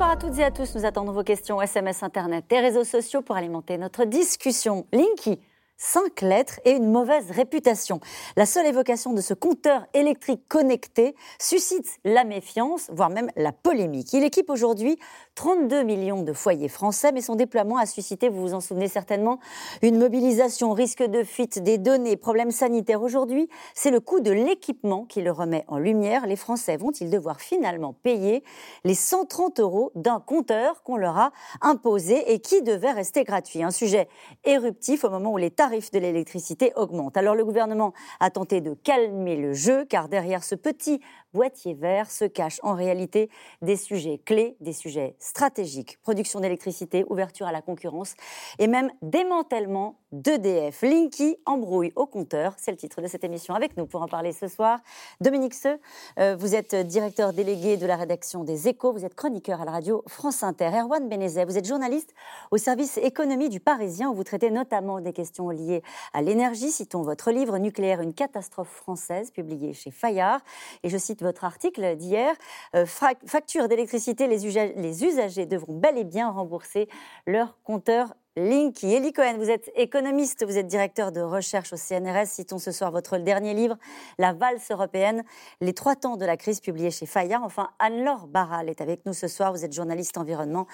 Bonsoir à toutes et à tous. Nous attendons vos questions SMS, Internet et réseaux sociaux pour alimenter notre discussion. Linky cinq lettres et une mauvaise réputation. La seule évocation de ce compteur électrique connecté suscite la méfiance, voire même la polémique. Il équipe aujourd'hui 32 millions de foyers français, mais son déploiement a suscité, vous vous en souvenez certainement, une mobilisation, risque de fuite des données, problèmes sanitaires. Aujourd'hui, c'est le coût de l'équipement qui le remet en lumière. Les Français vont-ils devoir finalement payer les 130 euros d'un compteur qu'on leur a imposé et qui devait rester gratuit? Un sujet éruptif au moment où les tarifs de l'électricité augmentent. Alors le gouvernement a tenté de calmer le jeu, car derrière ce petit boîtier vert se cachent en réalité des sujets clés, des sujets stratégiques. Production d'électricité, ouverture à la concurrence et même démantèlement d'EDF. Linky embrouille au compteur, c'est le titre de cette émission. Avec nous pour en parler ce soir, Dominique Seux, euh, vous êtes directeur délégué de la rédaction des Échos, vous êtes chroniqueur à la radio France Inter. Erwan Benezet, vous êtes journaliste au service économie du Parisien où vous traitez notamment des questions liées à l'énergie. Citons votre livre Nucléaire, une catastrophe française, publié chez Fayard. Et je cite votre article d'hier. Euh, facture d'électricité, les, les usagers devront bel et bien rembourser leur compteur Linky. Elie Cohen, vous êtes économiste, vous êtes directeur de recherche au CNRS. Citons ce soir votre dernier livre, La valse européenne, les trois temps de la crise, publié chez Fayard. Enfin, Anne-Laure Barral est avec nous ce soir. Vous êtes journaliste environnement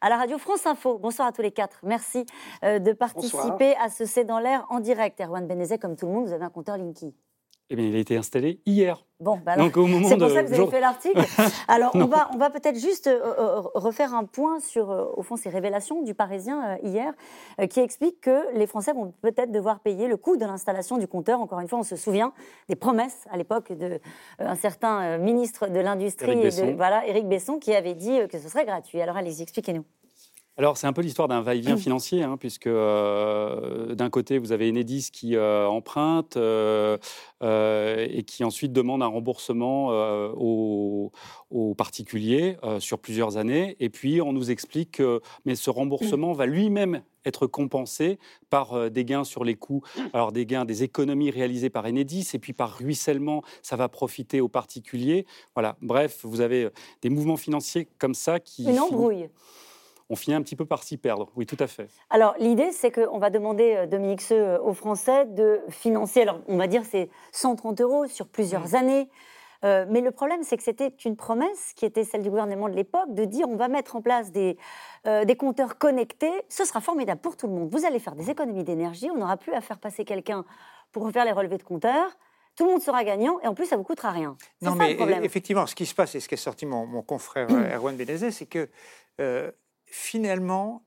à la radio France Info. Bonsoir à tous les quatre. Merci euh, de participer à ce C'est dans l'air en direct. Erwan Benezet, comme tout le monde, vous avez un compteur Linky. Eh bien, il a été installé hier. Bon, bah c'est pour ça que vous avez fait l'article. Alors, on va, on va peut-être juste euh, euh, refaire un point sur, euh, au fond, ces révélations du Parisien hier, qui expliquent que les Français vont peut-être devoir payer le coût de l'installation du compteur. Encore une fois, on se souvient des promesses à l'époque d'un certain ministre de l'Industrie, voilà, Éric Besson, qui avait dit que ce serait gratuit. Alors, allez-y, expliquez-nous. Alors, c'est un peu l'histoire d'un va-et-vient financier, hein, puisque euh, d'un côté, vous avez Enedis qui euh, emprunte euh, et qui ensuite demande un remboursement aux, particuliers sur plusieurs années. Et puis, on nous explique que mais ce remboursement va lui-même être compensé par des gains sur les coûts, alors des gains, des économies réalisées par Enedis, et puis par ruissellement, ça va profiter aux particuliers. Voilà, bref, vous avez des mouvements financiers comme ça qui... Une embrouille on finit un petit peu par s'y perdre. Oui, tout à fait. Alors, l'idée, c'est qu'on va demander, euh, Dominique Seux, euh, aux Français de financer, alors on va dire c'est 130 euros sur plusieurs mmh. années. Euh, mais le problème, c'est que c'était une promesse qui était celle du gouvernement de l'époque de dire on va mettre en place des, des compteurs connectés. Ce sera formidable pour tout le monde. Vous allez faire des économies d'énergie. On n'aura plus à faire passer quelqu'un pour faire les relevés de compteurs tout le monde sera gagnant et en plus ça vous coûtera rien. Non, mais effectivement, ce qui se passe et ce qui est sorti mon, confrère Erwan Benezet, c'est que finalement,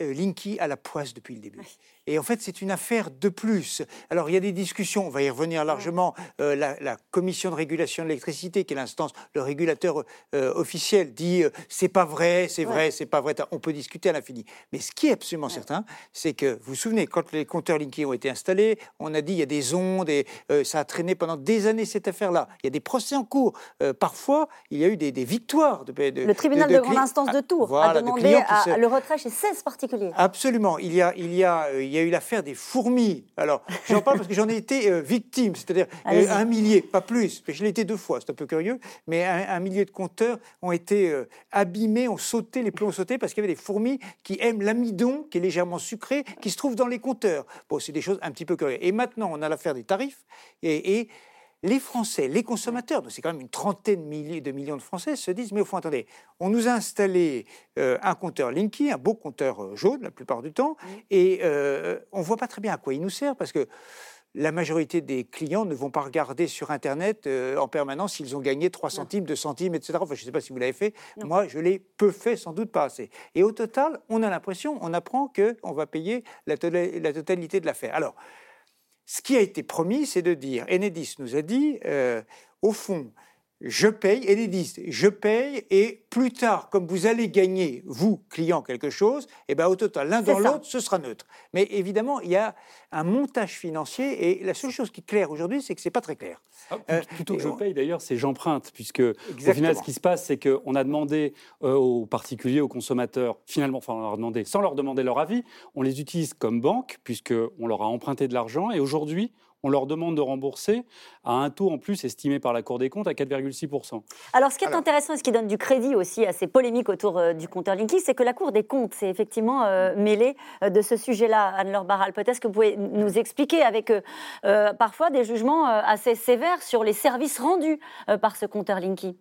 Linky a la poisse depuis le début. Et en fait, c'est une affaire de plus. Alors, il y a des discussions, on va y revenir largement. Euh, la, commission de régulation de l'électricité, qui est l'instance, le régulateur euh, officiel, dit c'est pas vrai, c'est vrai, c'est pas vrai. On peut discuter à l'infini. Mais ce qui est absolument certain, c'est que, vous vous souvenez, quand les compteurs Linky ont été installés, on a dit il y a des ondes et ça a traîné pendant des années cette affaire-là. Il y a des procès en cours. parfois, il y a eu des, victoires. De, le tribunal de, grande instance de Tours a demandé le retrait chez 16 particuliers. Absolument. Il y a, il y a, il y a eu l'affaire des fourmis. Alors, j'en parle parce que j'en ai été euh, victime, c'est-à-dire euh, un millier, pas plus. Je l'ai été deux fois, c'est un peu curieux, mais un, millier de compteurs ont été euh, abîmés, ont sauté, les plombs ont sauté parce qu'il y avait des fourmis qui aiment l'amidon, qui est légèrement sucré, qui se trouve dans les compteurs. Bon, c'est des choses un petit peu curieuses. Et maintenant, on a l'affaire des tarifs et, et les Français, les consommateurs, c'est quand même une trentaine de millions de Français, se disent, mais au fond, attendez, on nous a installé euh, un compteur Linky, un beau compteur euh, jaune la plupart du temps, et euh, on ne voit pas très bien à quoi il nous sert, parce que la majorité des clients ne vont pas regarder sur Internet en permanence s'ils ont gagné 3 centimes, 2 centimes, etc. Enfin, je ne sais pas si vous l'avez fait. Moi, je l'ai peu fait, sans doute pas assez. Et au total, on a l'impression, on apprend qu'on va payer la, la totalité de l'affaire. Alors, ce qui a été promis, c'est de dire, Enedis nous a dit, euh, au fond, je paye, Enedis, je paye, et plus tard, comme vous allez gagner, vous, client, quelque chose, et eh ben, au total, l'un dans l'autre, ce sera neutre. Mais évidemment, il y a un montage financier, et la seule chose qui est claire aujourd'hui, c'est que ce n'est pas très clair. Ah, euh, plutôt que je paye, d'ailleurs, c'est j'emprunte, puisque au final, ce qui se passe, c'est qu'on a demandé euh, aux particuliers, aux consommateurs, finalement, enfin, on leur a demandé, sans leur demander leur avis, on les utilise comme banque, puisqu'on leur a emprunté de l'argent, et aujourd'hui, on leur demande de rembourser à un taux en plus estimé par la Cour des comptes à 4,6%. Alors ce qui est intéressant et ce qui donne du crédit aussi à ces polémiques autour euh, du compteur Linky, c'est que la Cour des comptes s'est effectivement euh, mêlée euh, de ce sujet-là. Anne-Laure Barral, peut-être que vous pouvez nous expliquer avec parfois des jugements assez sévères sur les services rendus par ce compteur Linky?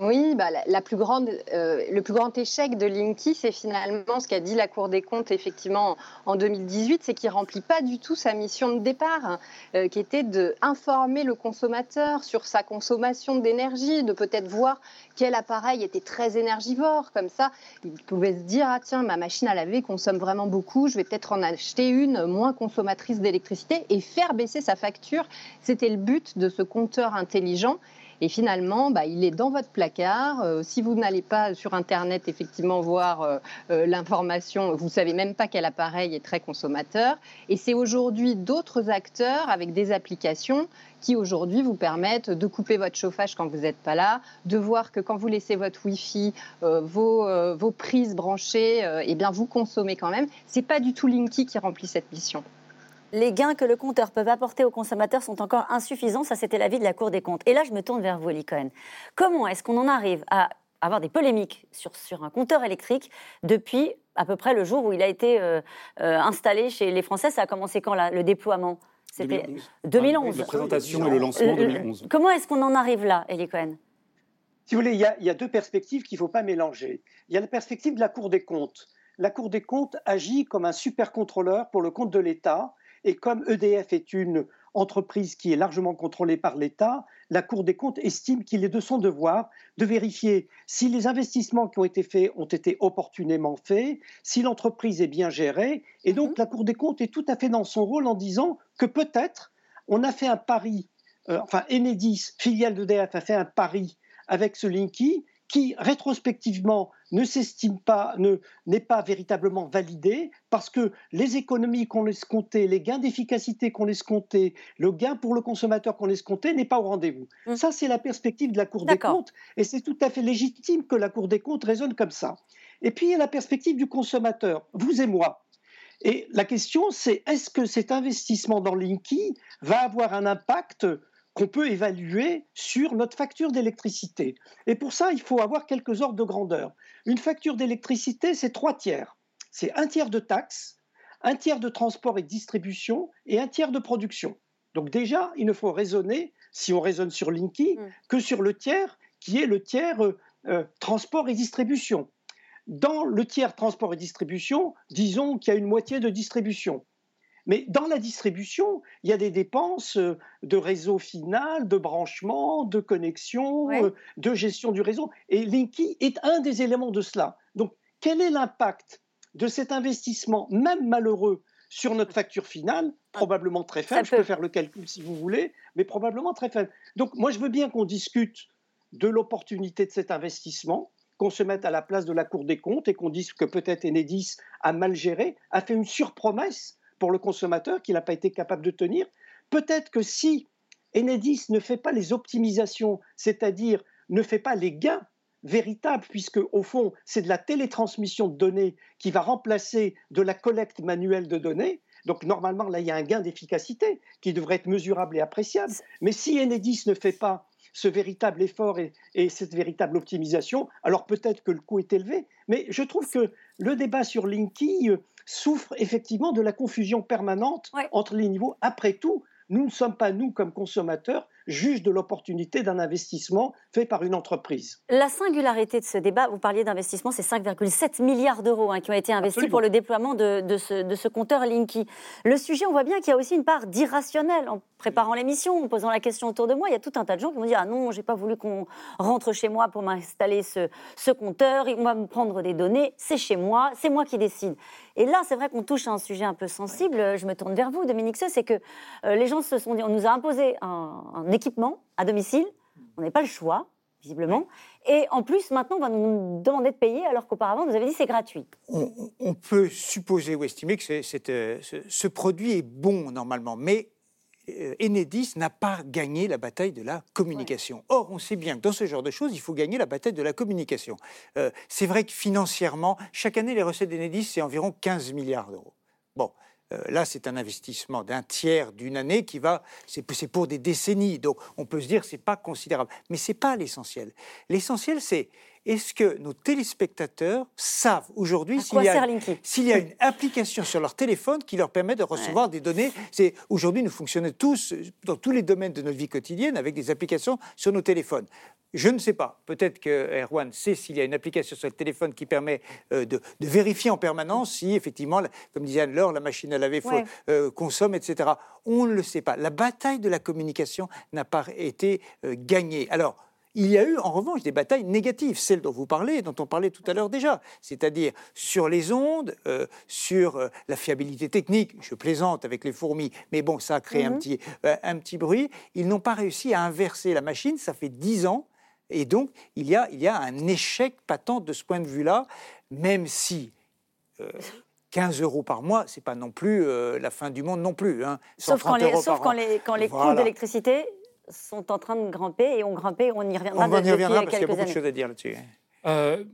Oui, bah, la, plus grande, euh, le plus grand échec de Linky, c'est finalement ce qu'a dit la Cour des comptes effectivement en 2018, c'est qu'il remplit pas du tout sa mission de départ, hein, euh, qui était d'informer le consommateur sur sa consommation d'énergie, de peut-être voir quel appareil était très énergivore. Comme ça, il pouvait se dire ah tiens ma machine à laver consomme vraiment beaucoup, je vais peut-être en acheter une moins consommatrice d'électricité et faire baisser sa facture. C'était le but de ce compteur intelligent. Et finalement, bah, il est dans votre placard. Euh, si vous n'allez pas sur Internet, effectivement, voir euh, euh, l'information, vous ne savez même pas quel appareil est très consommateur. Et c'est aujourd'hui d'autres acteurs avec des applications qui aujourd'hui vous permettent de couper votre chauffage quand vous n'êtes pas là, de voir que quand vous laissez votre Wi-Fi, vos, prises branchées, eh bien vous consommez quand même. C'est pas du tout Linky qui remplit cette mission les gains que le compteur peut apporter aux consommateurs sont encore insuffisants. Ça, c'était l'avis de la Cour des comptes. Et là, je me tourne vers vous, Eli Cohen. Comment est-ce qu'on en arrive à avoir des polémiques sur, sur un compteur électrique depuis à peu près le jour où il a été euh, euh, installé chez les Français? Ça a commencé quand le déploiement? C'était 2011. La présentation et le lancement 2011. Comment est-ce qu'on en arrive là, Eli Cohen? Si vous voulez, il y, a, il y a deux perspectives qu'il ne faut pas mélanger. Il y a la perspective de la Cour des comptes. La Cour des comptes agit comme un super contrôleur pour le compte de l'État et comme EDF est une entreprise qui est largement contrôlée par l'État, la Cour des comptes estime qu'il est de son devoir de vérifier si les investissements qui ont été faits ont été opportunément faits, si l'entreprise est bien gérée. Et donc, mhm. la Cour des comptes est tout à fait dans son rôle en disant que peut-être on a fait un pari, euh, enfin Enedis, filiale d'EDF, a fait un pari avec ce Linky qui rétrospectivement ne s'estime pas, n'est pas véritablement validé parce que les économies qu'on laisse compter, les gains d'efficacité qu'on laisse compter, le gain pour le consommateur qu'on laisse compter n'est pas au rendez-vous. Mmh. Ça, c'est la perspective de la Cour des comptes et c'est tout à fait légitime que la Cour des comptes raisonne comme ça. Et puis, il y a la perspective du consommateur, vous et moi. Et la question, c'est est-ce que cet investissement dans Linky va avoir un impact qu'on peut évaluer sur notre facture d'électricité. Et pour ça, il faut avoir quelques ordres de grandeur. Une facture d'électricité, c'est trois tiers. C'est un tiers de taxes, un tiers de transport et distribution et un tiers de production. Donc déjà, il ne faut raisonner, si on raisonne sur Linky, mm. que sur le tiers qui est le tiers euh, euh, transport et distribution. Dans le tiers transport et distribution, disons qu'il y a une moitié de distribution. Mais dans la distribution, il y a des dépenses euh, de réseau final, de branchement, de connexion, euh, de gestion du réseau. Et Linky est un des éléments de cela. Donc, quel est l'impact de cet investissement, même malheureux, sur notre facture finale? Probablement très faible. Je peux faire le calcul si vous voulez, mais probablement très faible. Donc, moi, je veux bien qu'on discute de l'opportunité de cet investissement qu'on se mette à la place de la Cour des comptes et qu'on dise que peut-être Enedis a mal géré, a fait une surpromesse pour le consommateur qu'il n'a pas été capable de tenir. Peut-être que si Enedis ne fait pas les optimisations, c'est-à-dire ne fait pas les gains véritables, puisque au fond c'est de la télétransmission de données qui va remplacer de la collecte manuelle de données, donc normalement là il y a un gain d'efficacité qui devrait être mesurable et appréciable. Mais si Enedis ne fait pas ce véritable effort et, et cette véritable optimisation, alors peut-être que le coût est élevé. Mais je trouve que le débat sur Linky euh, souffre effectivement de la confusion permanente entre les niveaux. Après tout, nous ne sommes pas, nous, comme consommateurs, juges de l'opportunité d'un investissement fait par une entreprise. La singularité de ce débat, vous parliez d'investissement, c'est 5,7 milliards d'euros hein, qui ont été investis pour le déploiement de, ce, de, ce, compteur Linky. Le sujet, on voit bien qu'il y a aussi une part d'irrationnel en préparant l'émission, en posant la question autour de moi. Il y a tout un tas de gens qui vont dire Ah non, j'ai pas voulu qu'on rentre chez moi pour m'installer ce, ce compteur, on va me prendre des données, c'est chez moi, c'est moi qui décide. Et là, c'est vrai qu'on touche à un sujet un peu sensible. Je me tourne vers vous, Dominique Seux, c'est que euh, les gens se sont dit, on nous a imposé un, équipement à domicile, on n'a pas le choix, visiblement. Et en plus, maintenant, on va nous demander de payer alors qu'auparavant, vous avez dit c'est gratuit. On, peut supposer ou estimer que euh, ce, produit est bon normalement, mais euh, Enedis n'a pas gagné la bataille de la communication. Or, on sait bien que dans ce genre de choses, il faut gagner la bataille de la communication. Euh, c'est vrai que financièrement, chaque année, les recettes d'Enedis, c'est environ 15 milliards d'euros. Bon, là, c'est un investissement d'un tiers d'une année qui va, c'est pour des décennies. Donc, on peut se dire, c'est pas considérable. Mais c'est pas l'essentiel. L'essentiel, c'est est-ce que nos téléspectateurs savent aujourd'hui s'il y, y, a une application sur leur téléphone qui leur permet de recevoir des données? C'est Aujourd'hui, nous fonctionnons tous, dans tous les domaines de notre vie quotidienne, avec des applications sur nos téléphones. Je ne sais pas. Peut-être que Erwan sait s'il y a une application sur le téléphone qui permet euh, de, vérifier en permanence si, effectivement, comme disait Anne-Laure, la machine à laver euh, consomme, etc. On ne le sait pas. La bataille de la communication n'a pas été euh, gagnée. Alors, il y a eu en revanche des batailles négatives, celles dont vous parlez, dont on parlait tout à l'heure déjà, c'est-à-dire sur les ondes, euh, sur euh, la fiabilité technique. Je plaisante avec les fourmis, mais bon, ça a créé un, mhm. petit, euh, un petit bruit. Ils n'ont pas réussi à inverser la machine, ça fait dix ans. Et donc, il y a, il y a un échec patent de ce point de vue-là, même si 15 euros par mois, c'est pas non plus la fin du monde non plus. Hein. Sauf, quand les, sauf quand les, quand les coûts d'électricité sont en train de grimper et ont grimpé. On y reviendra. On y reviendra parce qu'il y a beaucoup de choses à dire là-dessus. Euh,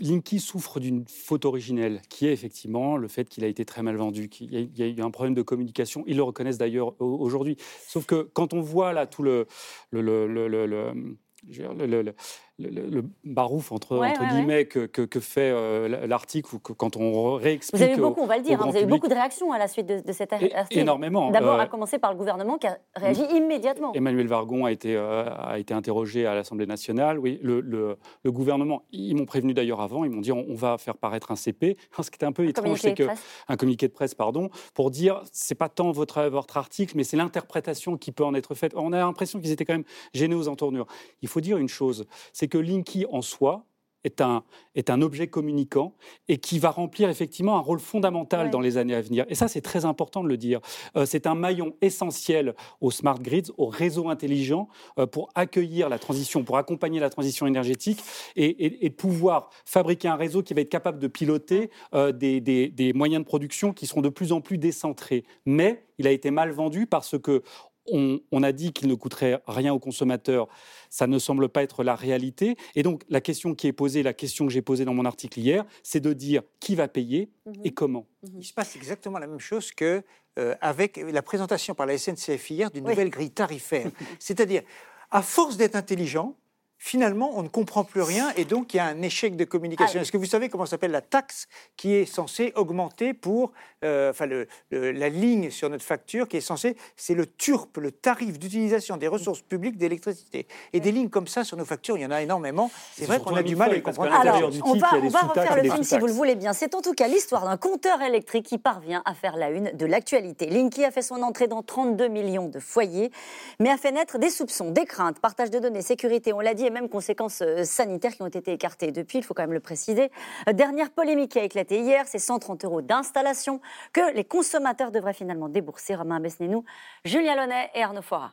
Linky souffre d'une faute originelle, qui est effectivement le fait qu'il a été très mal vendu, qu'il y, a eu un problème de communication. Ils le reconnaissent d'ailleurs aujourd'hui. Sauf que quand on voit là tout le, le, le, le le, barouf entre, guillemets que, que, fait euh, l'article ou que, quand on réexplique. Vous avez eu beaucoup, on va le dire, hein, vous avez eu beaucoup de réactions à la suite de, cette article. Énormément. D'abord, à euh, commencer par le gouvernement qui a réagi immédiatement. Emmanuel Vargon a été, euh, a été interrogé à l'Assemblée nationale. Oui, le, le, gouvernement, ils m'ont prévenu d'ailleurs avant, ils m'ont dit on, va faire paraître un CP. Ce qui était un peu étrange, c'est que un communiqué de presse, pardon, pour dire c'est pas tant votre, votre article, mais c'est l'interprétation qui peut en être faite. On a l'impression qu'ils étaient quand même gênés aux entournures. Il faut dire une chose, c'est que Linky en soi est un, est un objet communicant et qui va remplir effectivement un rôle fondamental dans les années à venir. Et ça, c'est très important de le dire. Euh, c'est un maillon essentiel aux smart grids, aux réseaux intelligents, euh, pour accueillir la transition, pour accompagner la transition énergétique et, pouvoir fabriquer un réseau qui va être capable de piloter euh, des, des moyens de production qui seront de plus en plus décentrés. Mais il a été mal vendu parce que on, a dit qu'il ne coûterait rien aux consommateurs. Ça ne semble pas être la réalité. Et donc, la question qui est posée, la question que j'ai posée dans mon article hier, c'est de dire qui va payer et mhm. comment. Mhm. Il se passe exactement la même chose que euh, avec la présentation par la SNCF hier d'une nouvelle grille tarifaire. C'est-à-dire, à force d'être intelligent, finalement, on ne comprend plus rien et donc il y a un échec de communication. Est-ce que vous savez comment s'appelle la taxe qui est censée augmenter pour, euh, enfin, le, la ligne sur notre facture qui est censée, c'est le TURP, le tarif d'utilisation des ressources publiques d'électricité. Et des lignes comme ça sur nos factures, il y en a énormément. C'est vrai qu'on a du mal à les comprendre. Alors, on va, on va refaire le film si vous le voulez bien. C'est en tout cas l'histoire d'un compteur électrique qui parvient à faire la une de l'actualité. Linky a fait son entrée dans 32 millions de foyers, mais a fait naître des soupçons, des craintes, partage de données, sécurité, on l'a dit, mêmes conséquences euh, sanitaires qui ont été écartées depuis, il faut quand même le préciser. Euh, dernière polémique qui a éclaté hier, c'est 130 euros d'installation que les consommateurs devraient finalement débourser. Romain Besnénou, Julien Launay et Arnaud Fora.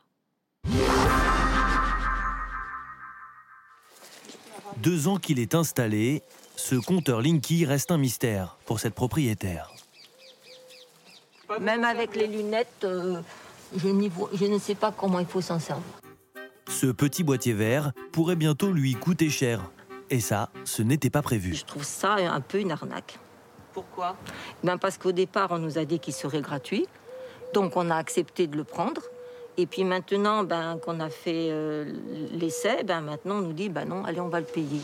Deux ans qu'il est installé, ce compteur Linky reste un mystère pour cette propriétaire. Même avec les lunettes, euh, je, je ne sais pas comment il faut s'en servir. Ce petit boîtier vert pourrait bientôt lui coûter cher. Et ça, ce n'était pas prévu. Je trouve ça un peu une arnaque. Pourquoi? Ben Parce qu'au départ, on nous a dit qu'il serait gratuit. Donc on a accepté de le prendre. Et puis maintenant ben, qu'on a fait euh, l'essai, ben, maintenant on nous dit ben non, allez, on va le payer.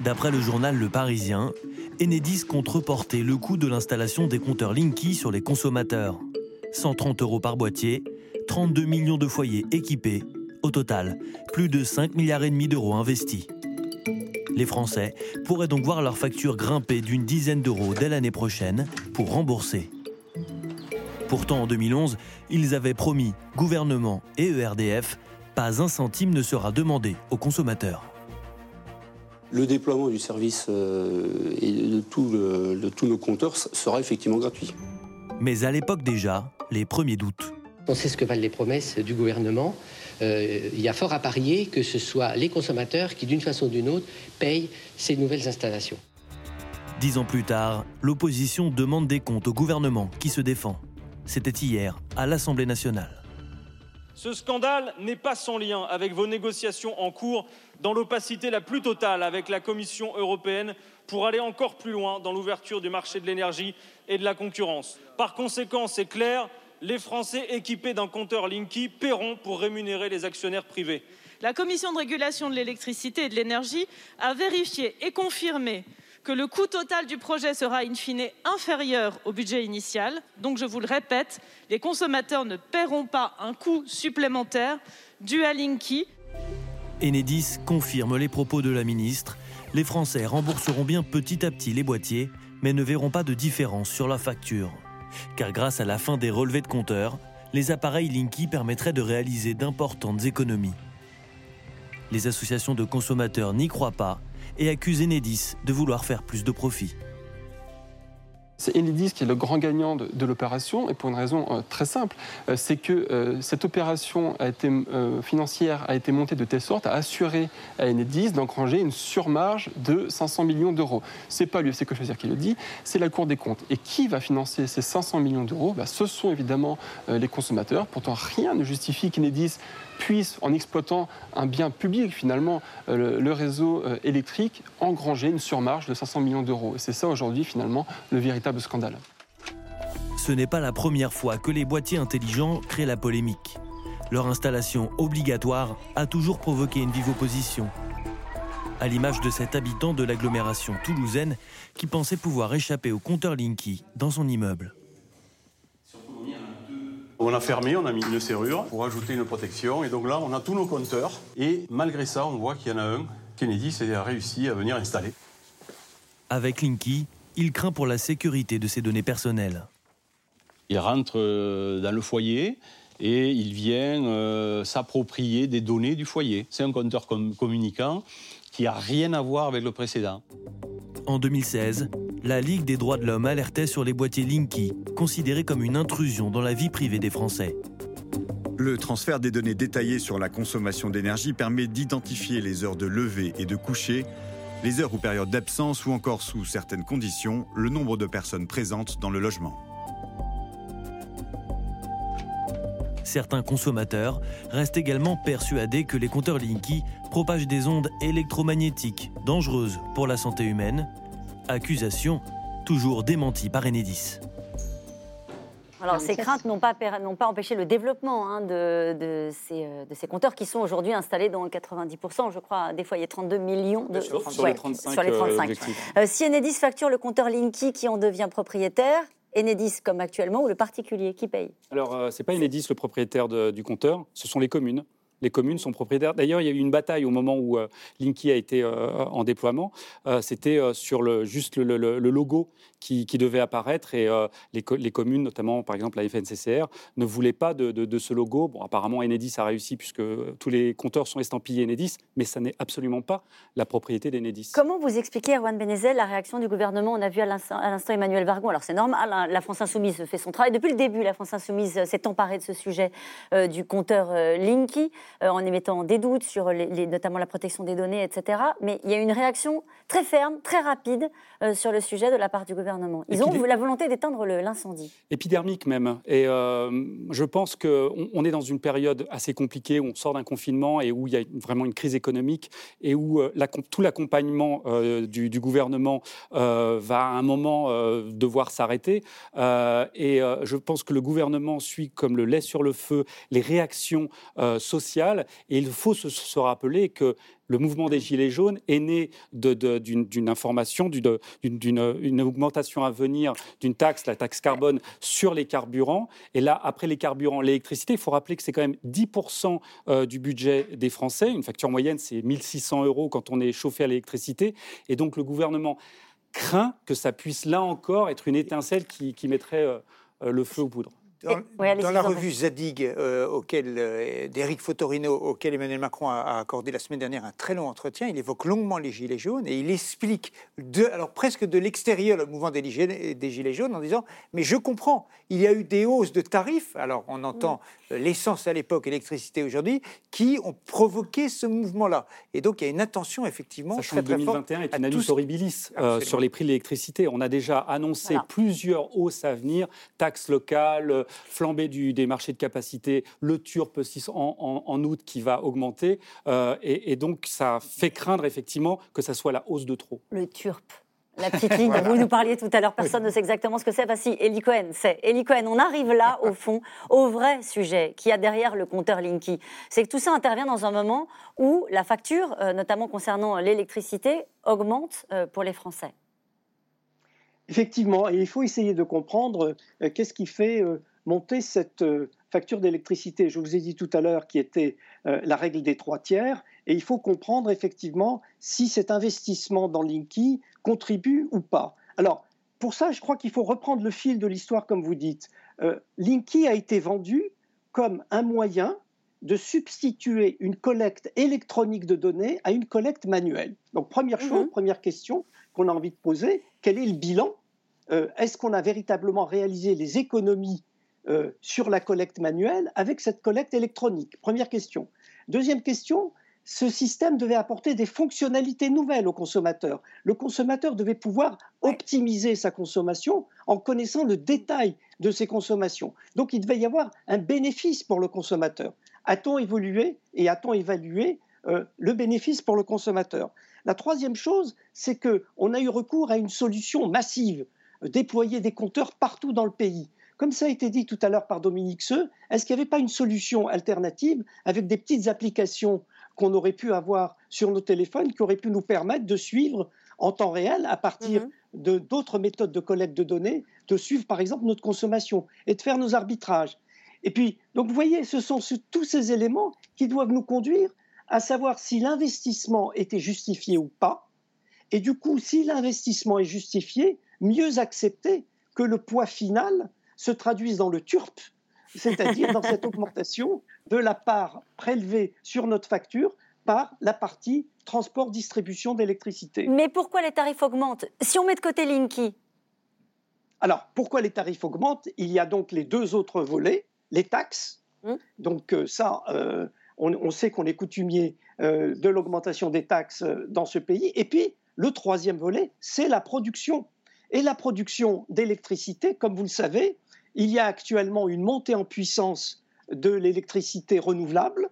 D'après le journal Le Parisien, Enedis compte reporter le coût de l'installation des compteurs Linky sur les consommateurs. 130 euros par boîtier, 32 millions de foyers équipés au total, plus de 5 milliards et demi d'euros investis. Les Français pourraient donc voir leur facture grimper d'une dizaine d'euros dès l'année prochaine pour rembourser. Pourtant, en 2011, ils avaient promis, gouvernement et ERDF, pas un centime ne sera demandé aux consommateurs. Le déploiement du service euh, et de, de tous nos compteurs sera effectivement gratuit. Mais à l'époque déjà, les premiers doutes. On sait ce que valent les promesses du gouvernement. Euh, il y a fort à parier que ce soit les consommateurs qui, d'une façon ou d'une autre, payent ces nouvelles installations. Dix ans plus tard, l'opposition demande des comptes au gouvernement qui se défend. C'était hier, à l'Assemblée nationale. Ce scandale n'est pas sans lien avec vos négociations en cours dans l'opacité la plus totale avec la Commission européenne pour aller encore plus loin dans l'ouverture du marché de l'énergie et de la concurrence. Par conséquent, c'est clair, les Français équipés d'un compteur Linky paieront pour rémunérer les actionnaires privés. La Commission de régulation de l'électricité et de l'énergie a vérifié et confirmé que le coût total du projet sera in fine inférieur au budget initial. Donc, je vous le répète, les consommateurs ne paieront pas un coût supplémentaire dû à Linky. Enedis confirme les propos de la ministre. Les Français rembourseront bien petit à petit les boîtiers, mais ne verront pas de différence sur la facture. Car grâce à la fin des relevés de compteurs, les appareils Linky permettraient de réaliser d'importantes économies. Les associations de consommateurs n'y croient pas et accuse Enedis de vouloir faire plus de profit. C'est Enedis qui est le grand gagnant de, l'opération et pour une raison euh, très simple, euh, c'est que euh, cette opération financière a été montée de telle sorte à assurer à Enedis d'engranger une surmarge de 500 millions d'euros. C'est pas l'UFC que qui le dit, c'est la Cour des comptes. Et qui va financer ces 500 millions d'euros? Bah, Ce sont évidemment les consommateurs. Pourtant, rien ne justifie qu'Enedis puisse, en exploitant un bien public, finalement, euh, le, réseau euh, électrique, engranger une surmarge de 500 millions d'euros. Et c'est ça, aujourd'hui, finalement, le véritable scandale. Ce n'est pas la première fois que les boîtiers intelligents créent la polémique. Leur installation obligatoire a toujours provoqué une vive opposition. À l'image de cet habitant de l'agglomération toulousaine qui pensait pouvoir échapper au compteur Linky dans son immeuble. On a fermé, on a mis une serrure pour ajouter une protection. Et donc là, on a tous nos compteurs. Et malgré ça, on voit qu'il y en a un, Kennedy, a réussi à venir installer. Avec Linky, il craint pour la sécurité de ses données personnelles. Il rentre euh, dans le foyer et il vient euh, s'approprier des données du foyer. C'est un compteur communicant qui n'a rien à voir avec le précédent. En 2016, la Ligue des droits de l'homme alertait sur les boîtiers Linky, considérés comme une intrusion dans la vie privée des Français. Le transfert des données détaillées sur la consommation d'énergie permet d'identifier les heures de lever et de coucher, les heures ou périodes d'absence ou encore sous certaines conditions, le nombre de personnes présentes dans le logement. Certains consommateurs restent également persuadés que les compteurs Linky propagent des ondes électromagnétiques dangereuses pour la santé humaine. Accusation toujours démentie par Enedis. Alors, ces craintes n'ont pas, pas, empêché le développement hein, de, de, ces, euh, de, ces, compteurs qui sont aujourd'hui installés dans 90%, je crois, des foyers, 32 millions de... Sur, les 35. Sur les 35. Euh, euh, si Enedis facture le compteur Linky qui en devient propriétaire, Enedis comme actuellement ou le particulier Qui paye? Alors, euh, ce n'est pas Enedis le propriétaire du compteur, ce sont les communes. Les communes sont propriétaires. D'ailleurs, il y a eu une bataille au moment où euh, Linky a été euh, en déploiement. C'était sur le, juste le, logo qui, devait apparaître et les, les, communes, notamment par exemple la FNCCR, ne voulaient pas de, ce logo. Bon, apparemment, Enedis a réussi puisque tous les compteurs sont estampillés Enedis, mais ça n'est absolument pas la propriété d'Enedis. Comment vous expliquez, Erwan Benezel, la réaction du gouvernement? On a vu à l'instant Emmanuel Vargon. Alors c'est normal, hein, la France Insoumise fait son travail. Depuis le début, la France Insoumise s'est emparée de ce sujet du compteur Linky. Euh, en émettant des doutes sur notamment la protection des données, etc. Mais il y a une réaction très ferme, très rapide euh, sur le sujet de la part du gouvernement. Ils ont la volonté d'éteindre l'incendie. Épidermique même. Et euh, je pense qu'on on est dans une période assez compliquée où on sort d'un confinement et où il y a vraiment une crise économique et où tout l'accompagnement du, du, gouvernement va à un moment devoir s'arrêter. et je pense que le gouvernement suit comme le lait sur le feu les réactions sociales et il faut se, rappeler que le mouvement des Gilets jaunes est né d'une information, d'une augmentation à venir d'une taxe, la taxe carbone, sur les carburants. Et là, après les carburants, l'électricité, il faut rappeler que c'est quand même 10% euh, du budget des Français. Une facture moyenne, c'est 1600 euros quand on est chauffé à l'électricité. Et donc le gouvernement craint que ça puisse là encore être une étincelle qui, mettrait euh, euh, le feu aux poudres. Dans, la revue Zadig, euh, auquel euh, d'Éric Fotorino, auquel Emmanuel Macron a, accordé la semaine dernière un très long entretien, il évoque longuement les gilets jaunes et il explique, de, alors presque de l'extérieur, le mouvement des gilets, des gilets, jaunes en disant mais je comprends, il y a eu des hausses de tarifs. Alors on entend euh, l'essence à l'époque, l'électricité aujourd'hui, qui ont provoqué ce mouvement-là. Et donc il y a une attention effectivement Sachant très, 2021 est une annonce horribilis sur les prix de l'électricité. On a déjà annoncé plusieurs hausses à venir, taxes locales flambée du, des marchés de capacité, le TURP en, en, août qui va augmenter. Et, et, donc, ça fait craindre effectivement que ça soit la hausse de trop. Le TURP la petite ligne vous nous parliez tout à l'heure, personne ne sait exactement ce que c'est. Bah si, Eli Cohen, c'est Eli Cohen. On arrive là, au fond, au vrai sujet qui a derrière le compteur Linky. C'est que tout ça intervient dans un moment où la facture, euh, notamment concernant l'électricité, augmente euh, pour les Français. Effectivement, et il faut essayer de comprendre euh, qu'est-ce qui fait monter cette facture d'électricité. Je vous ai dit tout à l'heure qui était la règle des trois tiers. Et il faut comprendre effectivement si cet investissement dans Linky contribue ou pas. Alors, pour ça, je crois qu'il faut reprendre le fil de l'histoire, comme vous dites. Euh, Linky a été vendu comme un moyen de substituer une collecte électronique de données à une collecte manuelle. Donc, première chose, mhm. première question qu'on a envie de poser, quel est le bilan? Euh, Est-ce qu'on a véritablement réalisé les économies euh, sur la collecte manuelle avec cette collecte électronique Première question. Deuxième question, ce système devait apporter des fonctionnalités nouvelles au consommateur. Le consommateur devait pouvoir optimiser sa consommation en connaissant le détail de ses consommations. Donc il devait y avoir un bénéfice pour le consommateur. A-t-on évolué et a-t-on évalué euh, le bénéfice pour le consommateur? La troisième chose, c'est qu'on a eu recours à une solution massive, euh, déployer des compteurs partout dans le pays. Comme ça a été dit tout à l'heure par Dominique Seux, est-ce qu'il n'y avait pas une solution alternative avec des petites applications qu'on aurait pu avoir sur nos téléphones qui auraient pu nous permettre de suivre en temps réel, à partir mhm. de d'autres méthodes de collecte de données, de suivre par exemple notre consommation et de faire nos arbitrages? Et puis, donc vous voyez, ce sont tous ces éléments qui doivent nous conduire à savoir si l'investissement était justifié ou pas. Et du coup, si l'investissement est justifié, mieux accepter que le poids final se traduise dans le TURP, c'est-à-dire dans cette augmentation de la part prélevée sur notre facture par la partie transport-distribution d'électricité. Mais pourquoi les tarifs augmentent? Si on met de côté Linky Alors, pourquoi les tarifs augmentent? Il y a donc les deux autres volets, les taxes. Hum. Donc euh, ça, euh, on, sait qu'on est coutumier euh, de l'augmentation des taxes dans ce pays. Et puis, le troisième volet, c'est la production. Et la production d'électricité, comme vous le savez, il y a actuellement une montée en puissance de l'électricité renouvelable.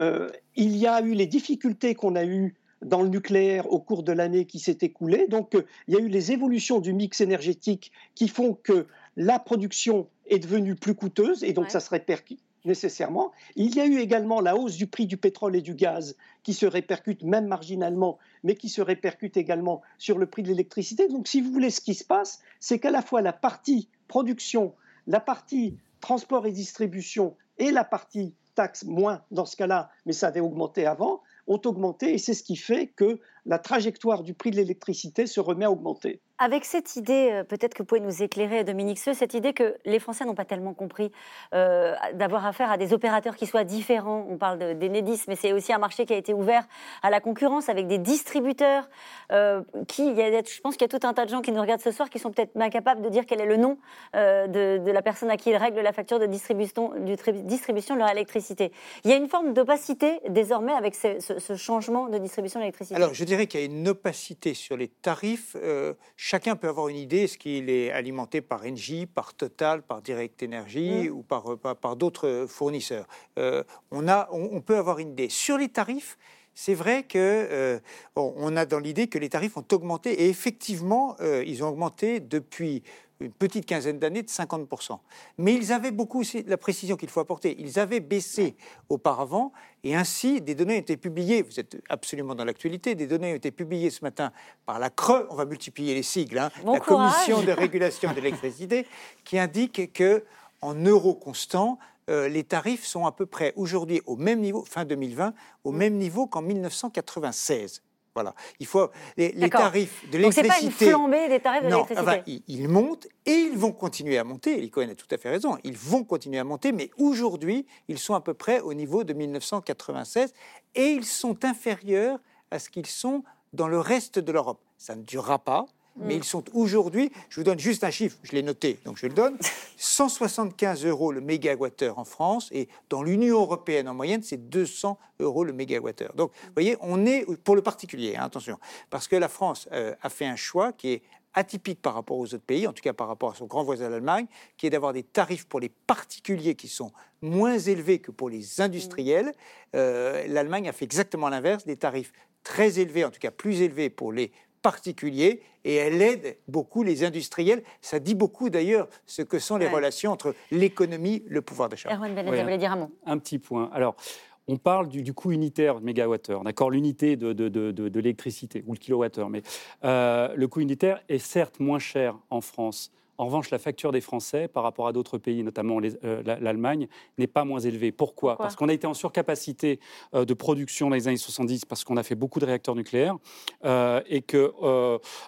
Euh, il y a eu les difficultés qu'on a eues dans le nucléaire au cours de l'année qui s'est écoulée. Donc, euh, il y a eu les évolutions du mix énergétique qui font que la production est devenue plus coûteuse et donc ça se répercute nécessairement. Il y a eu également la hausse du prix du pétrole et du gaz qui se répercute même marginalement, mais qui se répercute également sur le prix de l'électricité. Donc, si vous voulez, ce qui se passe, c'est qu'à la fois la partie production, la partie transport et distribution et la partie taxe, moins dans ce cas-là, mais ça avait augmenté avant, ont augmenté et c'est ce qui fait que la trajectoire du prix de l'électricité se remet à augmenter. Avec cette idée, euh, peut-être que vous pouvez nous éclairer, Dominique Seux, cette idée que les Français n'ont pas tellement compris euh, d'avoir affaire à des opérateurs qui soient différents. On parle d'Enedis, mais c'est aussi un marché qui a été ouvert à la concurrence avec des distributeurs. Euh, qui, il y a, je pense qu'il y a tout un tas de gens qui nous regardent ce soir qui sont peut-être incapables de dire quel est le nom de, la personne à qui ils règlent la facture de distribution, distribution de leur électricité. Il y a une forme d'opacité désormais avec ce, ce, changement de distribution de l'électricité. Alors, je dirais qu'il y a une opacité sur les tarifs chacun peut avoir une idée, est-ce qu'il est alimenté par Engie, par Total, par Direct Energy mm. ou par, par, d'autres fournisseurs? Euh, on, a, on, peut avoir une idée. Sur les tarifs, c'est vrai que euh, on a dans l'idée que les tarifs ont augmenté et effectivement, euh, ils ont augmenté depuis une petite quinzaine d'années de 50%. Mais ils avaient beaucoup, c'est la précision qu'il faut apporter, ils avaient baissé auparavant et ainsi des données ont été publiées, vous êtes absolument dans l'actualité, des données ont été publiées ce matin par la CRE, on va multiplier les sigles, hein, la Commission de régulation de l'électricité, qui indique que en euros constants, euh, les tarifs sont à peu près aujourd'hui au même niveau, fin 2020, au même niveau qu'en 1996. Voilà. Il faut les, tarifs de l'électricité. Donc pas une des tarifs de l'électricité. ils, montent et ils vont continuer à monter. Licoen a tout à fait raison. Ils vont continuer à monter, mais aujourd'hui, ils sont à peu près au niveau de 1996 et ils sont inférieurs à ce qu'ils sont dans le reste de l'Europe. Ça ne durera pas mais mm. ils sont aujourd'hui, je vous donne juste un chiffre, je l'ai noté, donc je le donne, 175 euros le mégawattheure en France, et dans l'Union européenne en moyenne, c'est 200 euros le mégawattheure. Donc, vous voyez, on est, pour le particulier, hein, attention, parce que la France euh, a fait un choix qui est atypique par rapport aux autres pays, en tout cas par rapport à son grand voisin l'Allemagne, qui est d'avoir des tarifs pour les particuliers qui sont moins élevés que pour les industriels. Euh, L'Allemagne a fait exactement l'inverse, des tarifs très élevés, en tout cas plus élevés pour les particuliers, et elle aide beaucoup les industriels. Ça dit beaucoup d'ailleurs ce que sont les relations entre l'économie, le pouvoir d'achat. Erwan Benet, vous voulez dire un mot? Un petit point. Alors, on parle du, coût unitaire de mégawattheure, d'accord, l'unité de, de, l'électricité ou le kilowattheure, mais euh, le coût unitaire est certes moins cher en France en revanche, la facture des Français par rapport à d'autres pays, notamment euh, l'Allemagne, n'est pas moins élevée. Pourquoi, Parce qu'on a été en surcapacité euh, de production dans les années 70 parce qu'on a fait beaucoup de réacteurs nucléaires euh, et que